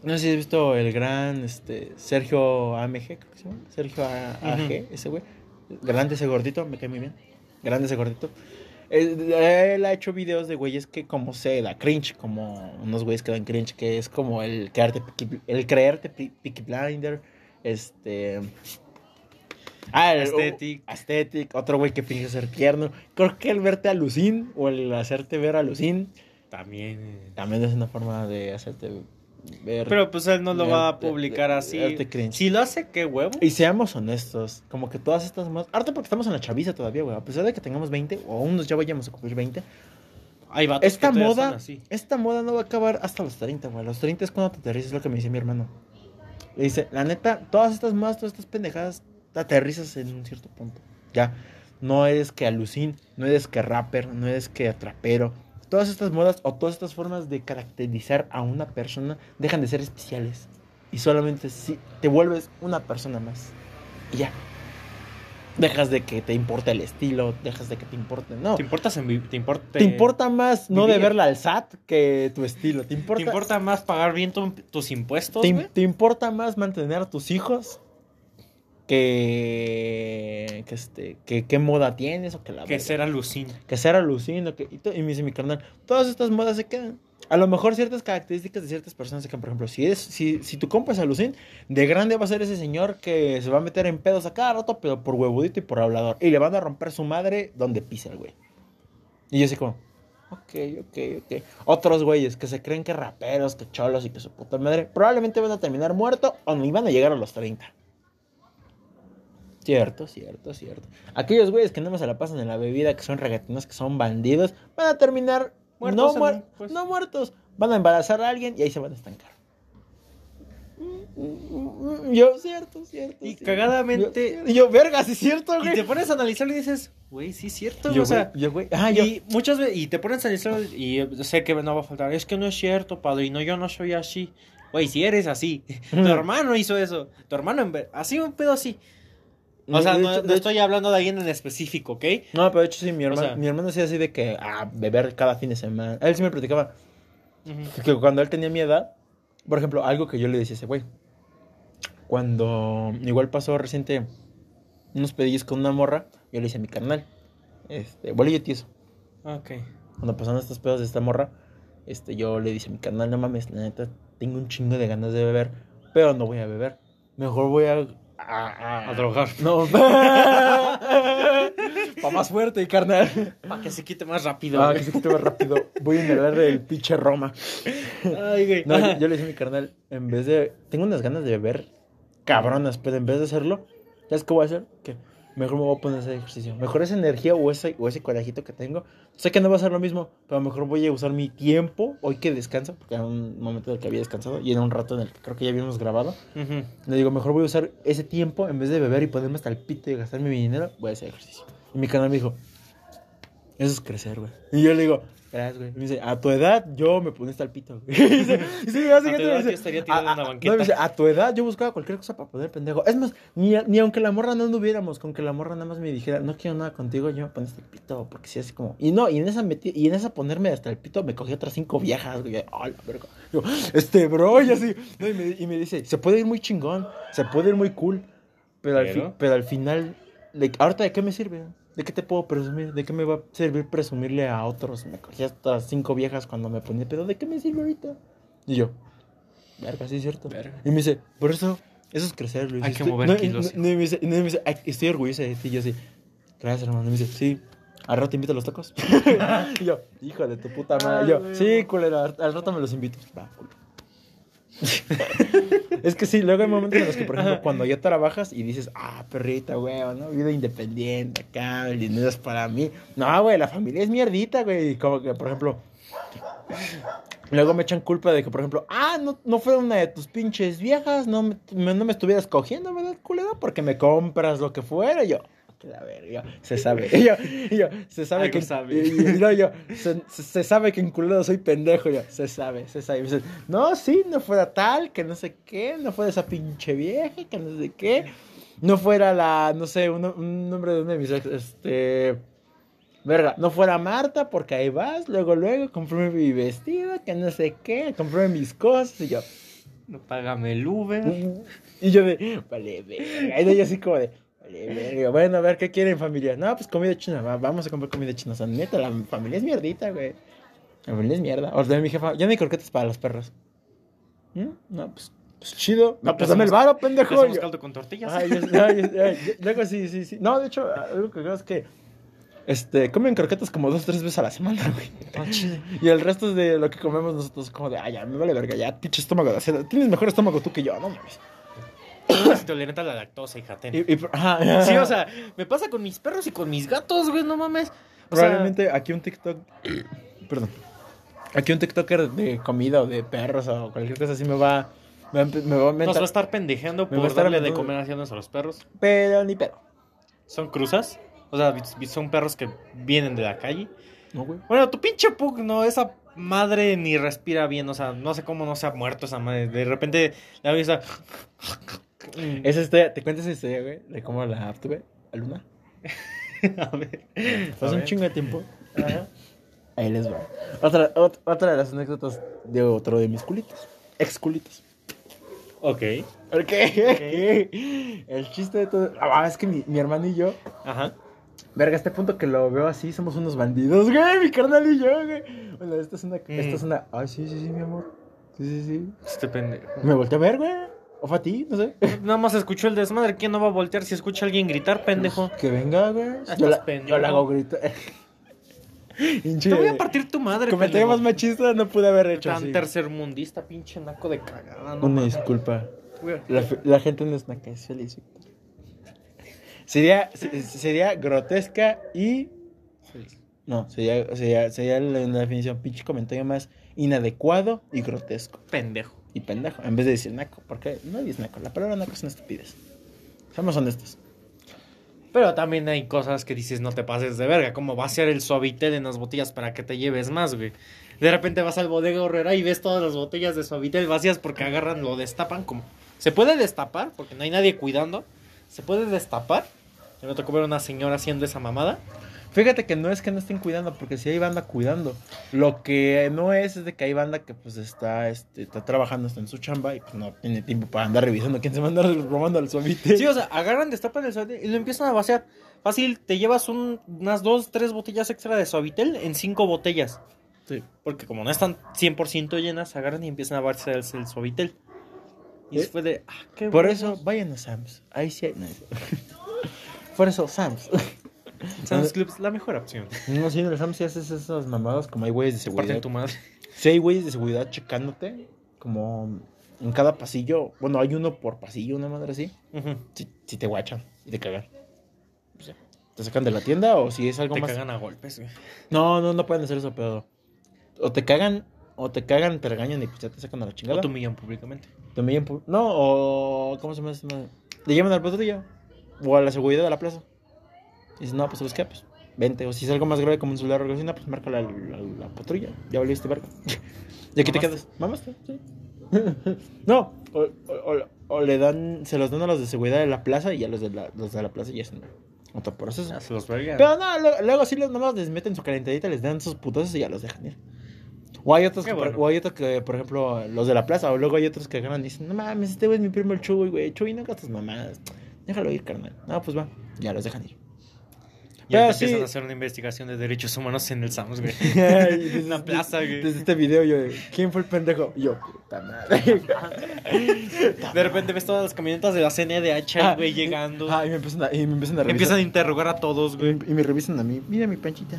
No sé si has visto el gran este, Sergio AMG, creo que se llama. Sergio A- AG, Ujú. ese güey. Grande ese gordito, me cae muy bien. Grande ese gordito. Él, él ha hecho videos de güeyes que como se da cringe, como unos güeyes que dan cringe, que es como el creerte Peaky- el creerte Pe- Peaky Blinder, este... Ah, el, Aesthetic. Aesthetic, otro güey que finge ser tierno. Creo que el verte a Lucín o el hacerte ver a Lucín También. eh. también es una forma de hacerte ver. Pero pues él no lo va a publicar así. Si lo hace, qué huevo. Y seamos honestos, como que todas estas más. Ahorita porque estamos en la chaviza todavía, güey. A pesar de que tengamos 20, o aún ya vayamos a cumplir 20. Hay Esta moda, así. esta moda no va a acabar hasta los 30, güey. Los 30 es cuando te aterrizas, es lo que me dice mi hermano. Le dice, la neta, todas estas modas, todas estas pendejadas, te aterrizas en un cierto punto. Ya. No eres que alucin, no eres que rapper, no eres que trapero. Todas estas modas o todas estas formas de caracterizar a una persona dejan de ser especiales. Y solamente si te vuelves una persona más. Y ya. Dejas de que te importe el estilo, dejas de que te importe. No. ¿Te importas en te importa Te importa más no vivir. deberla al SAT que tu estilo. Te ¿Te importa, más pagar bien tu- tus impuestos, te, te importa más mantener a tus hijos que, que este que qué moda tienes o que la Que ser alucin. que ser alucino que y, me dice mi carnal todas estas modas se quedan a lo mejor ciertas características de ciertas personas se quedan por ejemplo si es si, si tu compa es alucin de grande va a ser ese señor que se va a meter en pedos a cada rato pero por huevudito y por hablador y le van a romper su madre donde pisa el güey y yo así como Ok, ok, ok. Otros güeyes que se creen que raperos, que cholos y que su puta madre, probablemente van a terminar muertos o no iban a llegar a los 30. Cierto, cierto, cierto. Aquellos güeyes que no más se la pasan en la bebida, que son reggaetoneros, que son bandidos, van a terminar Muertos no, muer- pues. no muertos. Van a embarazar a alguien y ahí se van a estancar. Yo, cierto, cierto. Y cierto. cagadamente- Yo, yo, verga, sí es cierto, Y güey. te pones a analizarlo y dices, güey, sí es cierto, Yo, o sea... güey, yo, güey. Ah, yo. Y muchas veces, y te pones a analizarlo y sé que no va a faltar, es que no es cierto, padrino, yo no soy así. Güey, si eres así, tu hermano hizo eso, tu hermano, en así un pedo así. O sea, no, hecho- no de estoy hablando de alguien en específico, ¿ok? No, pero de hecho sí, mi hermano, sea- mi hermano sí así de que, ah, beber cada fin de semana. Él sí me platicaba que cuando él tenía mi edad, por ejemplo, algo que yo le decía a ese güey, cuando igual pasó reciente unos pedillos con una morra, yo le dije a mi carnal, este, bolillo tieso, Ok. cuando pasaron estos pedos de esta morra, este, yo le dije a mi carnal, no mames, la neta, tengo un chingo de ganas de beber, pero no voy a beber, mejor voy a... A, A drogar. No. Pa' más fuerte, carnal. Para que se quite más rápido. Ah, güey. que se quite más rápido. Voy a inhalar el pinche Roma. Ay, güey. No, yo, yo le dije a mi carnal, en vez de... Tengo unas ganas de beber cabronas, pero en vez de hacerlo, ¿sabes qué voy a hacer? Que mejor me voy a poner a hacer ejercicio. Mejor esa energía o ese, o ese corajito que tengo. Sé que no va a ser lo mismo, pero mejor voy a usar mi tiempo hoy que descanso, porque era un momento en el que había descansado y era un rato en el que creo que ya habíamos grabado. Ujú. Le digo, mejor voy a usar ese tiempo en vez de beber y ponerme hasta el pito y gastarme mi dinero, voy a hacer ejercicio. Y mi canal me dijo, eso es crecer, güey. Y yo le digo, gracias, güey. Y me dice, a tu edad yo me ponía hasta el pito, güey. Y dice, y sí, básicamente edad me dice, yo estaría tirado "A- en una a- banqueta". No, me dice, a tu edad yo buscaba cualquier cosa para poner pendejo. Es más, ni, ni aunque la morra no anduviéramos, con que la morra nada más me dijera, no quiero nada contigo, yo me ponía hasta el pito, porque sí, así como. Y no, y en esa metí, y en esa ponerme hasta el pito me cogí otras cinco viejas, güey. ¡Ah, la verga! Yo, este, bro, y así. No, y, me, y me dice, se puede ir muy chingón, se puede ir muy cool, pero, Al, Pero- fi- pero al final, ¿ahorita de qué me sirve? ¿De qué te puedo presumir? ¿De qué me va a servir presumirle a otros? Me cogí hasta cinco viejas cuando me ponía, pero ¿de qué me sirve ahorita? Y yo, verga, sí es cierto. Verga. Y me dice, por eso, eso es crecer, Luis. Hay que Estoy- mover no, kilos. no, y me dice, me dice, "Ay, estoy orgullosa de ti. Y yo así, gracias, hermano. Y me dice, sí. Al rato te invito a los tacos. y yo, hijo de tu puta madre. Y yo, Ay, sí, culera, al al rato me los invito. Va, culo. es que sí, luego hay momentos en los que, por ejemplo, cuando ya trabajas y dices, ah, perrita, güey, ¿no? Vida independiente acá, el dinero es para mí. No, güey, la familia es mierdita, güey. Como que, por ejemplo, luego me echan culpa de que, por ejemplo, ah, no, no fue una de tus pinches viejas, no me, me- no me estuvieras cogiendo, ¿verdad, culera? Porque me compras lo que fuera. Y yo, que la verga, yo, se sabe. Y yo, y yo, se sabe Algo que. sabe. Y, no, yo, se, sabe que en culero soy pendejo. Yo, se sabe, se sabe. Y me dicen, no, sí, no fuera tal, que no sé qué, no fuera esa pinche vieja, que no sé qué. No fuera la, no sé, un, un nombre de una de mis ex, este. Verga, no fuera Marta, porque ahí vas, luego, luego, compré mi vestido, que no sé qué, compré mis cosas, y yo, No págame el Uber. y yo de, vale, verga, y yo así como de, bueno, a ver, ¿qué quieren familia? No, pues comida china, va, vamos a comprar comida china, o sea, neta, la familia es mierdita, güey, la familia es mierda, o sea, mi jefa, ya no hay croquetas para los perros, ¿Mm? No, pues, pues chido, no, pues dame el varo, ¿Le pendejo, hacemos caldo con tortillas? Ay, ay, ay, luego sí, sí, sí. No, de hecho, algo que creo es que este, comen croquetas como dos o tres veces a la semana, güey. Ah, chido. Y el resto de lo que comemos nosotros, como de, ay, ya, me vale verga, ya, pinche estómago. o sea, tienes mejor estómago tú que yo, no mames. Es intolerante a la lactosa, hija. ten. Y, y- ajá, Sí, o sea, me pasa con mis perros y con mis gatos, güey, no mames. O sea, Probablemente aquí un TikTok. Perdón. Aquí un TikToker de comida o de perros o cualquier cosa así me va. Me, va a empe- me va a nos va a estar pendejeando por darle de comer así a nuestros perros. Pero ni pedo. ¿Son cruzas? O sea, son perros que vienen de la calle. No, güey. Bueno, tu pinche pug, no, esa madre ni respira bien, o sea, no sé cómo no se ha muerto esa madre. De repente la ves a... Esa historia, ¿te cuentas esa historia, güey? De cómo la tuve a Luna. a ver. A un chingo de tiempo. Ahí les va. Otra, ot- otra de las anécdotas de otro de mis culitos. Ex culitos. Ok. ¿Por qué? El chiste de todo. Ah, es que mi, mi hermano y yo. Ajá. Verga, este punto que lo veo así, somos unos bandidos, güey. Mi carnal y yo, güey. Bueno, esta es una. Esta es una. Ay, sí, sí, sí, mi amor. Sí, sí, sí. Este pendejo. Me volteé a ver, güey. O fue a ti, no sé. Nada más escuchó el desmadre. ¿Quién no va a voltear si escucha a alguien gritar, pendejo? Que venga, güey. Yo yo la hago gritar. Te voy a partir tu madre, Comentario más machista no pude haber hecho Tan así. tercermundista, pinche naco de cagada. No Una disculpa. La, gente no es naca, es feliz. Sería, se- sería grotesca y. No, sería, sería, sería la, la definición pinche comentario más inadecuado y grotesco. Pendejo. Y pendejo, en vez de decir naco. Porque no es naco, la palabra naco es una estupidez. Seamos honestos. Pero también hay cosas que dices no te pases de verga, como vaciar el suavitel en las botellas para que te lleves más, güey. De repente vas al bodega horrera y ves todas las botellas de suavitel vacías porque agarran, lo destapan como... Se puede destapar, porque no hay nadie cuidando. Se puede destapar. Me tocó ver una señora haciendo esa mamada. Fíjate que no es que no estén cuidando, porque sí hay banda cuidando. Lo que no es es de que hay banda que pues está, este, está trabajando, está en su chamba y pues no tiene tiempo para andar revisando quién se va a andar robando al suavite. Sí, o sea, agarran, destapan el suavitel y lo empiezan a vaciar. Fácil, te llevas un- unas dos, tres botellas extra de suavitel en cinco botellas. Sí. Porque como no están 100% llenas, agarran y empiezan a vaciar el, el suavitel. Y ¿Eh? fue de, ah, qué Por huevos. eso, vayan a Sam's. Ahí sí hay. no. Por eso, Sam's. Sam's Club es la mejor opción. No, sí, en el Sam's sí haces esas mamadas como hay güeyes de Se parten seguridad. tu madre. Sí, hay güeyes de seguridad checándote. Como en cada pasillo. Bueno, hay uno por pasillo, una madre así. Si, si te guachan y te cagan. te sacan de la tienda o si es algo Te más. cagan a golpes, güey. No, no, no pueden hacer eso, pero. O te cagan, o te cagan, te regañan y pues ya te sacan a la chingada. O te humillan públicamente. Te humillan No, o. ¿Cómo se llama? Le llaman al patrulla. O a la seguridad de la plaza. Y dices, no, pues ¿sabes qué? Pues vente. O si es algo más grave como un celular o algo así, no, pues marca la, la, la patrulla. Ya volviste verga. y aquí te quedas. Mamaste, sí. no, o, o- o- o le dan, se los dan a los de seguridad de la plaza y a los de la, los de la plaza ya hacen otro proceso. Ya se los verga. Pero no, luego, luego sí los nomás les meten su calentadita, les dan sus putazos y ya los dejan ir. O hay otros que, por- o hay otros que, por ejemplo, los de la plaza, o luego hay otros que ganan y dicen, no mames, este güey es mi primo el Chuy, güey, Chuy, no gastas mamadas. Déjalo ir, carnal. No, pues va, ya los dejan ir. Y sí. empiezan a hacer una investigación de derechos humanos en el Sams, güey. En la plaza, güey. Desde este video yo, ¿quién fue el pendejo? Yo, puta madre. De repente ves todas las camionetas de la CNDH, Ah, güey, llegando. Ah, y me empiezan a, y me empiezan a revisar. Empiezan a interrogar a todos, güey. y me revisan a mí. Mira mi panchita.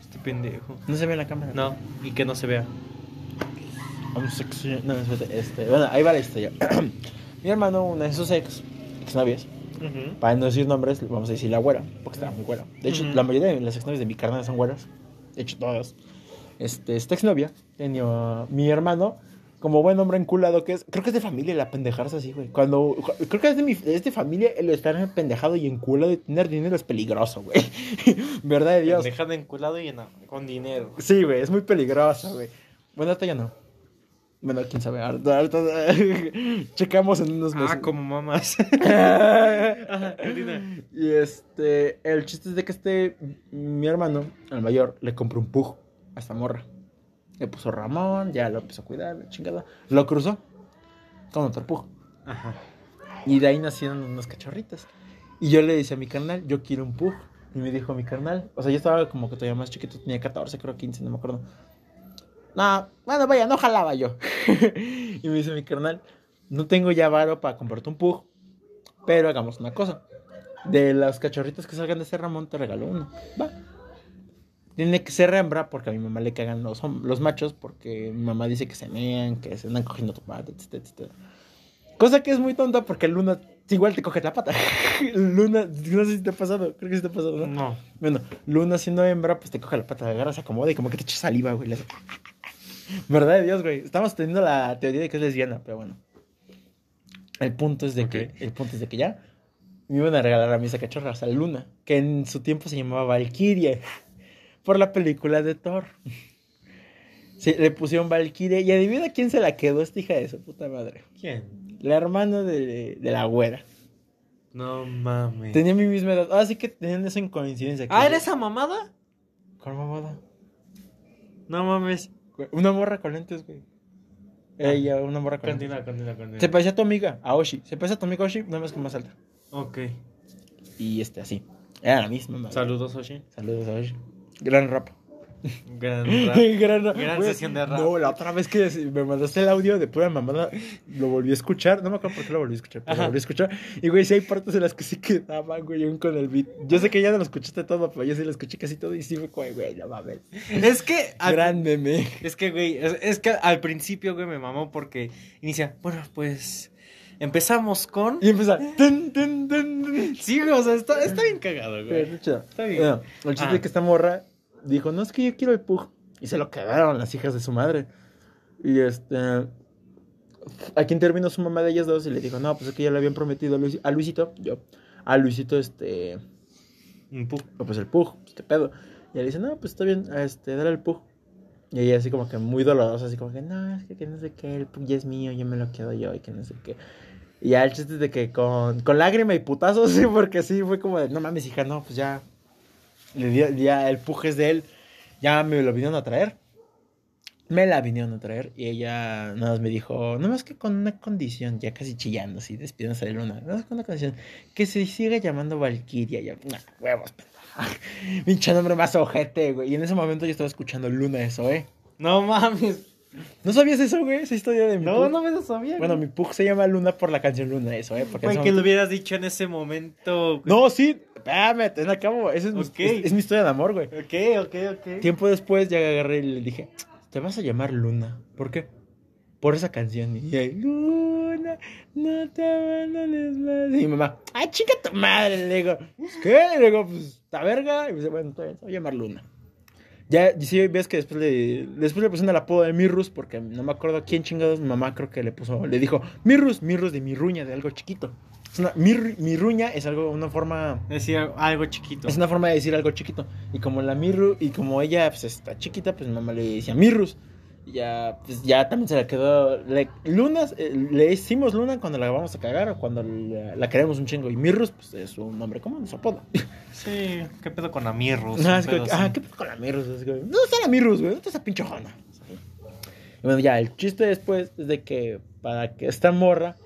Este pendejo. No se ve en la cámara. No, y que no se vea. No, espérate, este, bueno, ahí va la historia. Mi hermano, una de sus ex, exnovias, para no decir nombres, vamos a decir la güera, porque estaba muy güera. De hecho, la mayoría de las exnovias de mi carnal son güeras. De hecho, todas. Este, esta exnovia tenía mi hermano, como buen hombre enculado que es, creo que es de familia la pendejarse así, güey. Cuando, creo que es de, mi, es de familia el estar pendejado y enculado y tener dinero es peligroso, güey. ¿Verdad de Dios? Dejan enculado y en- con dinero. Sí, güey, es muy peligroso, güey. Bueno, ahorita ya no. Bueno, quién sabe. Ahorita, ahorita checamos en unos meses. Ah, como mamás. y este, el chiste es de que este, mi hermano, el mayor, le compró un pug a esta morra. Le puso Ramón, ya lo empezó a cuidar, la chingada. Lo cruzó con otro pug. Ajá. Y de ahí nacieron unos cachorritos. Y yo le dije a mi carnal, yo quiero un pug. Y me dijo mi carnal, o sea, yo estaba como que todavía más chiquito, tenía 14, creo 15, no me acuerdo. No, bueno, vaya, no jalaba yo. y me dice mi carnal, no tengo ya varo para comprarte un pug, pero hagamos una cosa. De los cachorritos que salgan de ese Ramón, te regalo uno. Va. Tiene que ser hembra porque a mi mamá le cagan los, los machos porque mi mamá dice que se mean, que se andan cogiendo tu pata, etc, etc. Cosa que es muy tonta porque Luna igual te coge la pata. Luna, no sé si te ha pasado, creo que sí te ha pasado, ¿no? No. Bueno, Luna siendo hembra, pues te coge la pata, agarra, se acomoda y como que te echa saliva, güey. le hace- ¿Verdad de Dios, güey? Estamos teniendo la teoría de que es lesbiana, pero bueno. El punto es de que, el punto es de que ya me iban a regalar a mí esa cachorra, o sea, Luna, que en su tiempo se llamaba Valkyria, por la película de Thor. Sí, le pusieron Valkyria y adivina quién se la quedó esta hija de su puta madre. ¿Quién? La hermana de, de la güera. No mames. Tenía mi misma edad. Ahora sí que tenían eso en coincidencia. Ah, ¿era esa mamada? ¿Cuál mamada? No mames. Una morra con lentes, güey. Ella, una morra con lentes. Continúa, continúa, continúa. Se parecía a tu amiga, a Oshi. Se parecía a tu amiga Oshi, nada más que más alta. Ok. Y este, así. Era la misma, madre. Saludos, Oshi. Saludos a Oshi. Gran rap. Gran. Gran. Gran sesión de rap. No, la otra vez que me mandaste el audio de pura mamada, lo volví a escuchar. No me acuerdo por qué lo volví a escuchar, pero Ajá. lo volví a escuchar. Y, güey, sí hay partes en las que sí quedaban, güey, aún con el beat. Yo sé que ya no lo escuchaste todo, pero yo sí lo escuché casi todo y sí fue como, güey, no mames. Es que. al- Gran meme. Es que, güey, es, es que al principio, güey, me mamó porque inicia. Bueno, pues. Empezamos con. Y empieza. Tun, tun, tun, tun. Sí, güey, o sea, está, está bien cagado, güey. está bien. El chiste Ah. es que esta morra dijo, no, es que yo quiero el Pug. Y se lo quedaron las hijas de su madre. Y este... Aquí intervino su mamá de ellas dos y le dijo, no, pues es que ya le habían prometido a, Luis- a Luisito, yo, a Luisito, este, Un pu- pues el Pug, pues qué pedo. Y ella dice, no, pues está bien, este, dale el Pug. Y ella así como que muy dolorosa, así como que, no, es que, que no sé qué, el Pug ya es mío, yo me lo quedo yo y que no sé qué. Y ya el chiste de que con, con lágrima y putazos, sí, porque sí, fue como de, no mames, hija, no, pues ya, le di- ya el Pug es de él, ya me lo vinieron a traer. Me la vinieron a traer y ella nada más me dijo, no más que con una condición, ya casi chillando, así, despidiéndose de Luna, nada más con una condición, que se siga llamando Valkyria. Y yo, nah, huevos, pendeja. Pinche nombre más ojete, güey. Y en ese momento yo estaba escuchando Luna eso, ¿eh? No mames. ¿No sabías eso, güey? Esa historia de mi No, pug? no me lo sabía. Bueno, mi pug se llama Luna por la canción Luna, eso, ¿eh? Porque Güey, que lo hubieras dicho en ese momento. güey. No, sí, espérame, ten a cabo. Esa es, mi- es- es mi historia de amor, güey. Ok, ok, ok. Tiempo después ya agarré y le dije, te vas a llamar Luna. ¿Por qué? Por esa canción. Y ahí, Luna. no te abandones más. Y mi mamá, ¡ay, chica tu madre! Le digo, ¿qué? Le digo, pues, esta verga. Y me dice, bueno, se va a llamar Luna. Ya, y sí, ves que después le, después le pusieron el apodo de Mirrus, porque no me acuerdo quién chingados, mi mamá creo que le puso, le dijo, Mirrus, Mirrus de mirruña, de algo chiquito. Es una, mir- mirruña es algo, una forma Decía algo chiquito. es una forma de decir algo chiquito. Y como la Mirru, y como ella pues, está chiquita, pues mi mamá le decía Mirrus. Y ya, pues ya también se la quedó. Le, Lunas, eh, le decimos Luna cuando la vamos a cagar o cuando la, la queremos un chingo. Y Mirrus, pues es un nombre común, su apodo. Sí, ¿qué pedo con Amirrus? Ah, Un es pedo que, así. ah, ¿qué pedo con la Mirrus? Es como, ¿Dónde está la Mirrus, güey? ¿Dónde está esa pinche Jona? Y bueno, ya, el chiste después es de que para que esta morra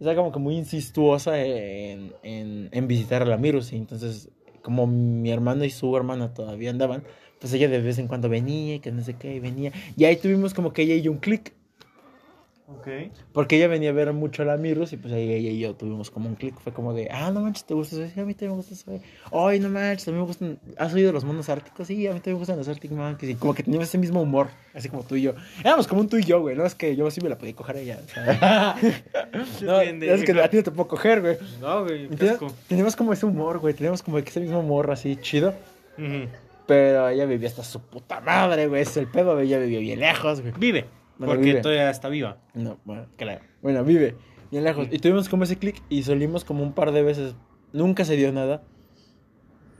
está como que muy insistuosa en, en, en visitar a la Mirrus. Y entonces, como mi hermano y su hermana todavía andaban, pues ella de vez en cuando venía y que no sé qué, venía. Y ahí tuvimos como que ella y yo un clic. Ok. Porque ella venía a ver mucho a la Mirrus y pues ahí ella y yo tuvimos como un clic. Fue como de, ah, no manches, ¿te gusta eso? Sí, a mí también me gusta eso. güey. Ay, no manches, a mí me gustan. ¿Has oído los monos árticos? Sí, a mí también me gustan los Arctic Monkeys. Y como que teníamos ese mismo humor, así como tú y yo. Éramos como un tú y yo, güey. No es que yo sí me la podía coger a ella. no, es que a ti no te puedo coger, güey. No, güey. Teníamos como ese humor, güey. Teníamos como que ese mismo humor así chido. Pero ella vivía hasta su puta madre, güey. Es el pedo, ella vivía bien lejos, güey. Vive. Bueno, porque vive. todavía está viva. No, bueno, claro. Bueno, vive. Bien lejos. Y tuvimos como ese clic y salimos como un par de veces. Nunca se dio nada.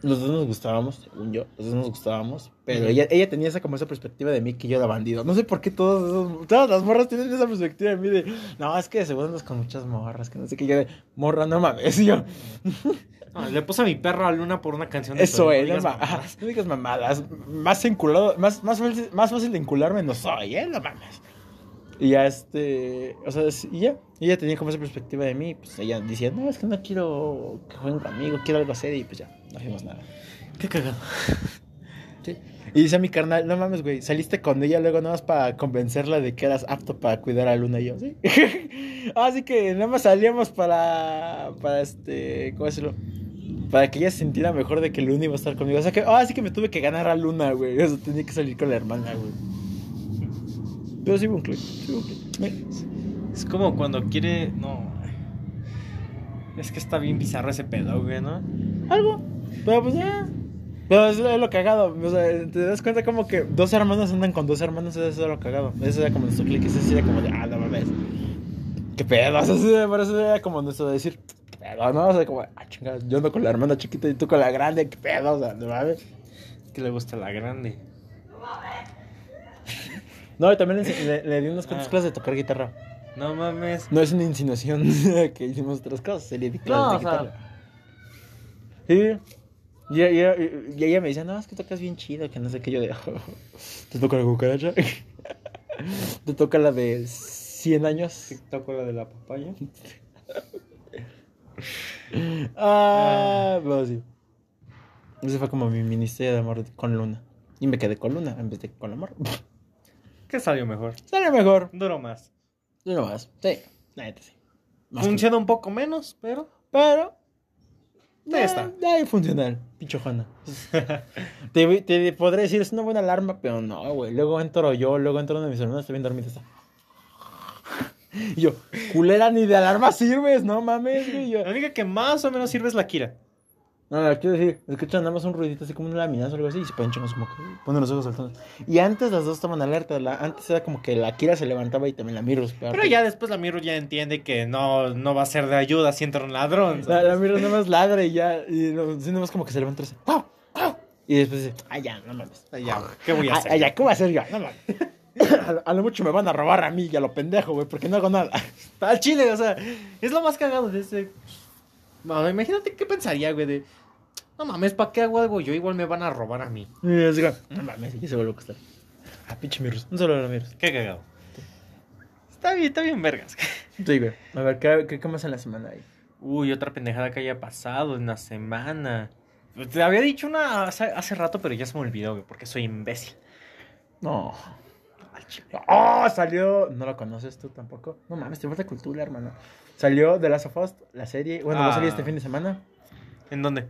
Los dos nos gustábamos, según yo. Los dos nos gustábamos. Pero ella, ella tenía esa como esa perspectiva de mí que yo era bandido. No sé por qué todos, todas las morras tienen esa perspectiva de mí de. No, es que seguro andas con muchas morras. Que no sé qué. Yo de. Morra, no mames. Y yo. No, le puse a mi perro a Luna por una canción Eso Tony, es, no, digas ma- mamadas. ajá, no digas mamadas. Más enculado, más, más, fácil, más fácil de encularme no soy, ¿eh? No mames. Y ya este, o sea, y ya, y ella tenía como esa perspectiva de mí, pues ella decía, no, es que no quiero que jueguen conmigo, quiero algo serio, y pues ya, no hicimos nada. Qué cagado. Sí. Y dice a mi carnal, no mames, güey, saliste con ella luego nada más para convencerla de que eras apto para cuidar a Luna y yo, ¿sí? Así que nada más salíamos para, para este, ¿cómo decirlo? Para que ella se sintiera mejor de que Luna iba a estar conmigo. O sea que, ah, así que me tuve que ganar a Luna, güey. O sea, tenía que salir con la hermana, güey. Pero sí un clip, sí un clip. Es como cuando quiere. No. Es que está bien bizarro ese pedo, güey, ¿no? Algo. Pero pues ya. Pero es, es lo cagado. O sea, te das cuenta como que dos hermanos andan con dos hermanos. Eso es lo cagado. Eso era como nuestro click. Eso sí era como de, ah, no mames. ¿Qué pedo? Sí, eso era como nuestro decir, ¿qué pedo? No, o sea, como, ah, chingada, yo ando con la hermana chiquita y tú con la grande. ¿Qué pedo? O sea, no mames. Que le gusta la grande. No, y también le, le- le di unas cuantas Ah. clases de tocar guitarra. No mames. No es una insinuación que hicimos otras cosas. Se le di clases No, de sea- guitarra. Sí. Y, y- y ella me decía, no, es que tocas bien chido, que no sé qué. Yo de, ¿te toca la cucaracha? ¿Te toca la de 100 años? Toco la de la papaya. Ah, pero sí. Ese fue como mi ministerio de amor con Luna. Y me quedé con Luna en vez de con amor. ¿Qué salió mejor? Sale mejor. Duró más. No más. Sí, la neta sí. Más Funciona un poco menos, pero. Pero. Eh, está. Ya es funcional. Pincho Juana. te, te podré decir, es una buena alarma, pero no, güey. Luego entro yo, luego entro uno de mis hermanos, está bien dormido. Está. Y yo, culera, ni de alarma sirves, no mames, güey. Yo, La única que más o menos sirve es la Kira. No, no, quiero decir, escuchan nada más un ruidito así como un laminazo o algo así y se ponen chingos como que ponen los ojos saltando. Y antes las dos estaban alerta, la, antes era como que la Kira se levantaba y también la Mirus. Pero, Pero ya después la Miru ya entiende que no, no va a ser de ayuda si entra un ladrón. La, ¿sabes? la nada más ladra y ya, y no, sí, nada más como que se levanta y dice, ¡Pau! ¡Pau! Y después dice, ¡ay ya, no mames! Ay, ya, ¿qué voy a Ay, hacer? ay, ya, ¿qué voy a hacer yo? No mames. a, lo- mucho me van a robar a mí y a lo pendejo, güey, porque no hago nada. Al chile, o sea, es lo más cagado de ese. Imagínate qué pensaría, güey, de. No mames, ¿para qué hago algo yo? Igual me van a robar a mí. Y no mames, y se vuelve a acostar. Ah, pinche Mirus. Un la Mirus. Qué cagado. Está bien, está bien, vergas. Sí, güey. A ver, ¿qué, qué, qué más en la semana hay? Uy, otra pendejada que haya pasado en la semana. Te había dicho una hace, hace rato, pero ya se me olvidó, güey, porque soy imbécil. No. Al chile. ¡Oh! Salió. No lo conoces tú tampoco. No mames, te falta cultura, hermano. Salió The Last of Us, la serie. Bueno, va a salir este fin de semana ¿En dónde?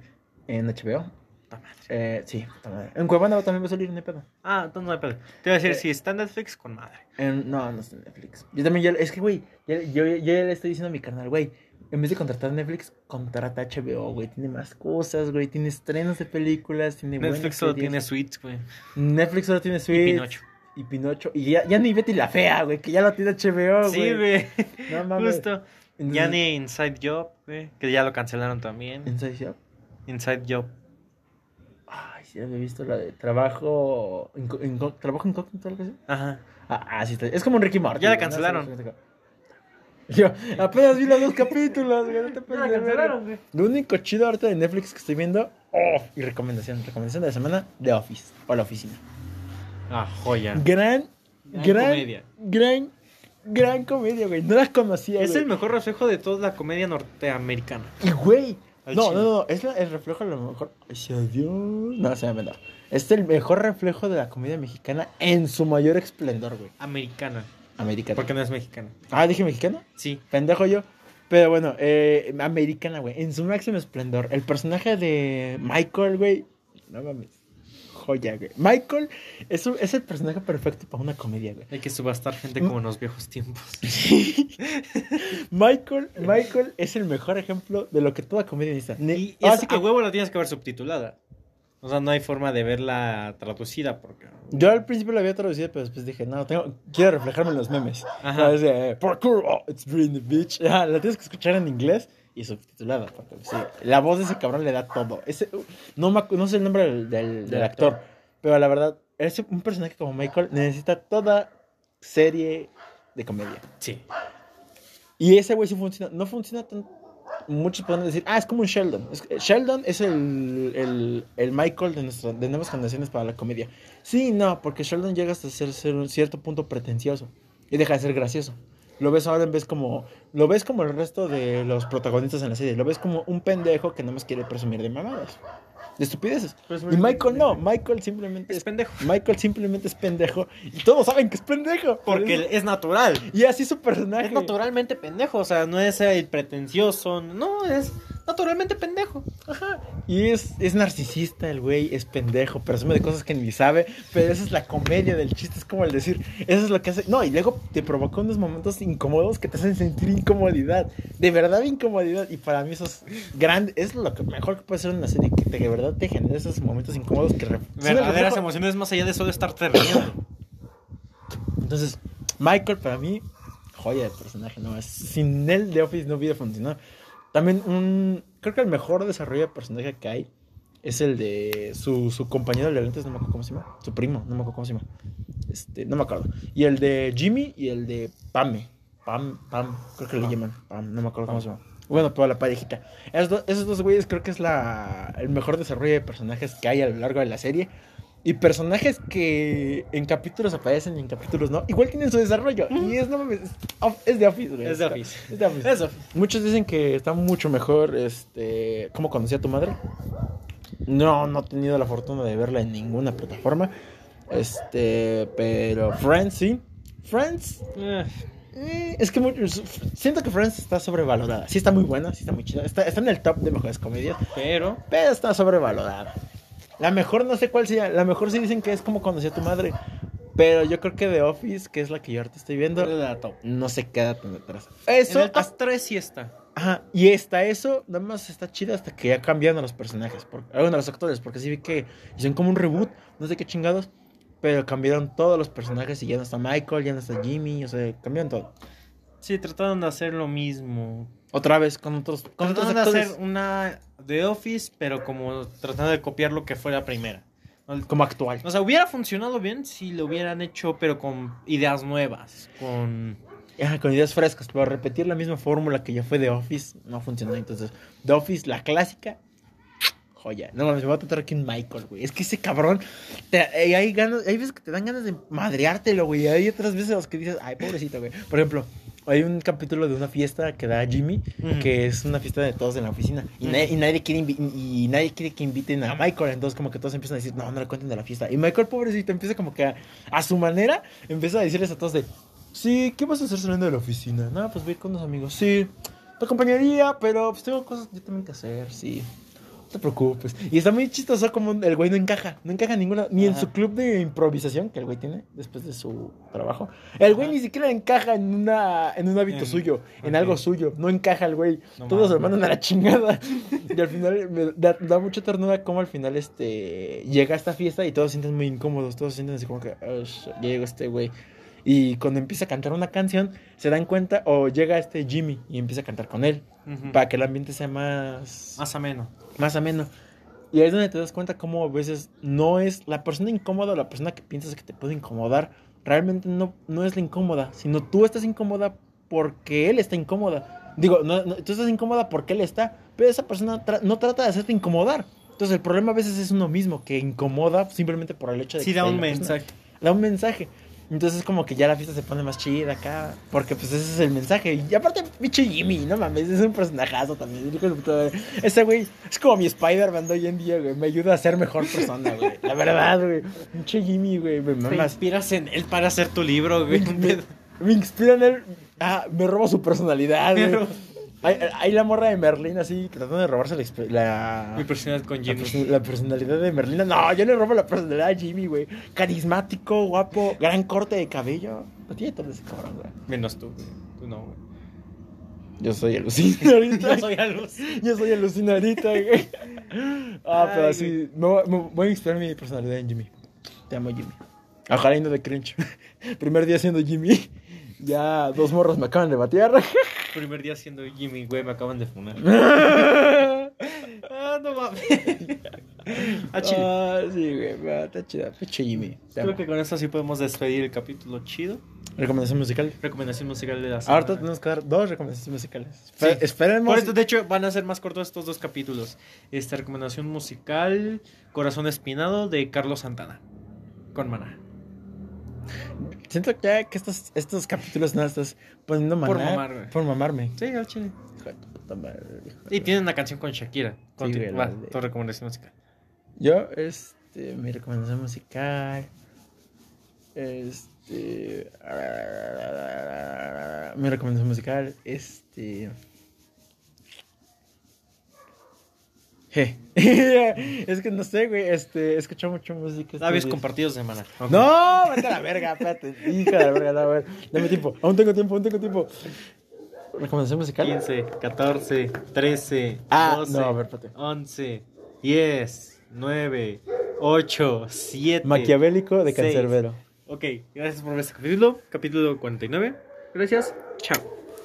en HBO. puta madre. Eh, sí, puta madre. En Cuevana también va a salir, no hay pedo. Ah, entonces no hay pedo. Te iba a decir, Eh, si está en Netflix, con madre. En- no, no está en Netflix. Yo también, ya, es que, güey, ya- yo, yo ya le estoy diciendo a mi canal, güey, en vez de contratar Netflix, contrata HBO, güey. Tiene más cosas, güey. Tiene estrenos de películas, tiene buenas Netflix solo series. tiene suites, güey. Netflix solo tiene Y. Pinocho. Y Pinocho. Y ya, ya ni Betty la Fea, güey, que ya lo tiene HBO, Sí, güey. güey. No mames. Justo. Entonces- Ya ni Inside Job, güey. Que ya lo cancelaron también. ¿Inside Job? Inside Job. Ay, sí, había visto la de trabajo. inco- inco- ¿Trabajo incógnito algo así? Ajá. Ah, ah, sí, es como un Ricky Martin. Ya la güey, ¿no? cancelaron. Yo apenas vi los dos capítulos, güey. No te verga. güey. Lo único chido ahorita de Netflix que estoy viendo. Oh, y recomendación. Recomendación de la semana: The Office. O La Oficina. Ah, joya. Gran, Gran gran, comedia. gran, gran comedia, güey. No las conocía, Es güey. el mejor reflejo de toda la comedia norteamericana. Y, güey. No, no, no. Es la- el reflejo a lo mejor. Ay, sí, adiós. No, se me vendó. Es el mejor reflejo de la comedia mexicana en su mayor esplendor, güey. Americana. Americana. Porque no es mexicana. Ah, dije mexicana. Sí. Pendejo yo. Pero bueno, eh, americana, güey. En su máximo esplendor. El personaje de Michael, güey. No mames. Joya, güey. Michael es, un- es el personaje perfecto para una comedia, güey. Hay que subastar gente Mm. como en los viejos tiempos. Michael, Michael es el mejor ejemplo de lo que toda comedia necesita. Ne- Y es- sí que a huevo la tienes que ver subtitulada. O sea, no hay forma de verla traducida porque... yo al principio la había traducido, pero después dije, no, tengo, quiero reflejarme en los memes. Ajá. No, es de, parkour, oh, it's really bitch. Ajá, la tienes que escuchar en inglés y subtitulada. Sí, la voz de ese cabrón le da todo. Ese, uh, no, no sé el nombre del, del- del actor, actor. pero la verdad, ese, un personaje como Michael necesita toda serie de comedia. Sí. Y ese güey sí funciona. No funciona tan. Muchos pueden decir, ah, es como un Sheldon. Es- Sheldon es el, el, el Michael de, nuestra, de nuevas generaciones para la comedia. Sí, no, porque Sheldon llega hasta ser, ser un cierto punto pretencioso y deja de ser gracioso. Lo ves ahora en vez como. Lo ves como el resto de los protagonistas en la serie. Lo ves como un pendejo que no más quiere presumir de mamadas. De estupideces. Y Michael no. Michael simplemente Es es. pendejo. Michael simplemente es pendejo. Y todos saben que es pendejo. por Porque es natural. Y así su personaje. Es naturalmente pendejo. O sea, no es el pretencioso. No, es naturalmente pendejo. Ajá. Y es, es narcisista el güey, es pendejo, presume de cosas que ni sabe, pero esa es la comedia del chiste, es como el decir, eso es lo que hace. No, y luego te provoca unos momentos incómodos que te hacen sentir incomodidad, de verdad incomodidad, y para mí eso es grande, es lo que mejor que puede ser una serie, que te- de verdad te genera esos momentos incómodos que... Verdaderas emociones más allá de solo estarte riendo. Entonces, Michael para mí, joya de personaje, ¿no? Es- sin él The Office no hubiera funcionado. También un, creo que el mejor desarrollo de personaje que hay es el de su, su compañero de lentes, no me acuerdo cómo se llama, su primo, no me acuerdo cómo se llama. Este, no me acuerdo. Y el de Jimmy y el de Pame. Pam, Pam, creo que le llaman Pam, no me acuerdo cómo se llama. Bueno, pero la parejita. Esos, do- esos dos güeyes creo que es la, el mejor desarrollo de personajes que hay a lo largo de la serie. Y personajes que en capítulos aparecen y en capítulos no. Igual tienen su desarrollo. Y es, no mames, es, de Office, güey. Es de Office. Es de Office. Es Muchos dicen que está mucho mejor, este... ¿Cómo conocí a tu madre? No, no he tenido la fortuna de verla en ninguna plataforma. Este, pero Friends sí. Friends, Eh, eh, es que muchos- siento que Friends está sobrevalorada. Sí está muy buena, sí está muy chida. Está, está en el top de mejores comedias, Pero... pero está sobrevalorada. La mejor no sé cuál sea. La mejor sí dicen que es como conocí a tu madre. Pero yo creo que The Office, que es la que yo ahorita estoy viendo, no se queda tan detrás. En Eso, el top 3 sí está. Ajá, y está eso, nada más está chido hasta que ya cambian a los personajes, por, a los actores, porque sí vi que hicieron como un reboot, no sé qué chingados, pero cambiaron todos los personajes y ya no está Michael, ya no está Jimmy, o sea, cambiaron todo. Sí, trataron de hacer lo mismo. Otra vez con otros, con otros de actores, hacer una The Office, pero como tratando de copiar lo que fue la primera. como actual. O sea, hubiera funcionado bien si lo hubieran hecho, pero con ideas nuevas. Con. Ajá, con ideas frescas, pero repetir la misma fórmula que ya fue The Office no funcionó. Entonces, The Office, la clásica, joya. No mames, me voy a tratar aquí un Michael, güey. Es que ese cabrón, te, eh, hay, ganas, hay veces que te dan ganas de madreártelo, güey. y Hay otras veces en las que dices, ay, pobrecito, güey. Por ejemplo, hay un capítulo de una fiesta que da Jimmy, que es una fiesta de todos en la oficina. Y, nadie, y nadie quiere y nadie quiere que inviten a Michael. Entonces, como que todos empiezan a decir, no, no le cuenten de la fiesta. Y Michael, pobrecito, empieza como que a, a su manera, empieza a decirles a todos de, sí, ¿qué vas a hacer saliendo de la oficina? No, pues voy con unos amigos. Sí, te acompañaría, pero pues tengo cosas yo también que hacer, sí. Te preocupes. Y está muy chistoso como el güey no encaja. No encaja en ninguna. Ni en Ajá. su club de improvisación que el güey tiene después de su trabajo. El güey Ajá. ni siquiera encaja en una en un hábito En- suyo, en ok. algo suyo. No encaja el güey. No Todos se mandan a la chingada. y al final me da, da mucha ternura como al final este llega a esta fiesta y todos se sienten muy incómodos. Todos se sienten así como que "Ush, ya llegó este güey. Y cuando empieza a cantar una canción, se dan cuenta, o llega este Jimmy y empieza a cantar con él, Para que el ambiente sea más, Más ameno. más ameno. Y ahí es donde te das cuenta cómo a veces no es la persona incómoda o la persona que piensas que te puede incomodar, realmente no, no es la incómoda, sino tú estás incómoda porque él está incómoda. Digo, no, no, tú estás incómoda porque él está, pero esa persona tra- no trata de hacerte incomodar. Entonces el problema a veces es uno mismo que incomoda simplemente por el hecho de Sí, que da está ahí un mensaje. Da un mensaje. Entonces como que ya la fiesta se pone más chida acá. Porque pues ese es el mensaje. Y aparte, pinche Jimmy, no mames, es un personajazo también. Ese güey es como mi Spider-Man de hoy en día, güey. Me ayuda a ser mejor persona, güey. La verdad, güey. Pinche Jimmy, güey. Me Te mamas. inspiras en él para hacer tu libro, güey. me- me inspira en él. Ah, me robo su personalidad, güey. Hay, hay la morra de Merlín así, tratando de robarse la... la... Mi personalidad con La, Jimmy. perso- la personalidad de Merlina. No, yo le robo la personalidad a Jimmy, güey. Carismático, guapo, gran corte de cabello. No tiene todo ese cabrón, güey. Menos tú, güey. Tú no, güey. Yo soy alucina ahorita. Yo soy. Yo alucina ahorita, güey. Ah, pero así. Me, voy- me voy a inspirar mi personalidad en Jimmy. Te amo, Jimmy. Ojalá y no de cringe. Primer día siendo Jimmy. Ya dos morros me acaban de batear. Primer día siendo Jimmy, güey, me acaban de funar. ah, no mames. Ah, chile. Ah, sí, güey. Está chida. Pinche Jimmy. Te Creo amo. que con esto sí podemos despedir el capítulo chido. Recomendación musical. Recomendación musical de la semana. Ahorita tenemos que dar dos recomendaciones musicales. Sí. Espe- Esperemos. Por esto, de hecho, van a ser más cortos estos dos capítulos. Esta recomendación musical, Corazón Espinado, de Carlos Santana. Con Maná. Siento que, ya que estos, estos capítulos no estás poniendo maná-. Por mamarme. Sí, al chile. Y tiene una canción con Shakira. Conti- güey, la Va, de- tu recomendación musical. Yo, este, mi recomendación musical. Este. Mi recomendación musical, este. Es que no sé, güey. Este, escucho mucho música. estos Labios compartidos de Maná. Ok. No, vete a la verga, espérate. Hija de la verga, no, a ver. Dame tiempo. Aún tengo tiempo, aún tengo tiempo. ¿Recomendación musical? 15, 14, 13, Ah, 12, no, a ver, espérate. 11, 10, 9, 8, 7. Maquiavélico de. Cancerbero. Ok, gracias por ver este capítulo. Capítulo 49. Gracias. Chao.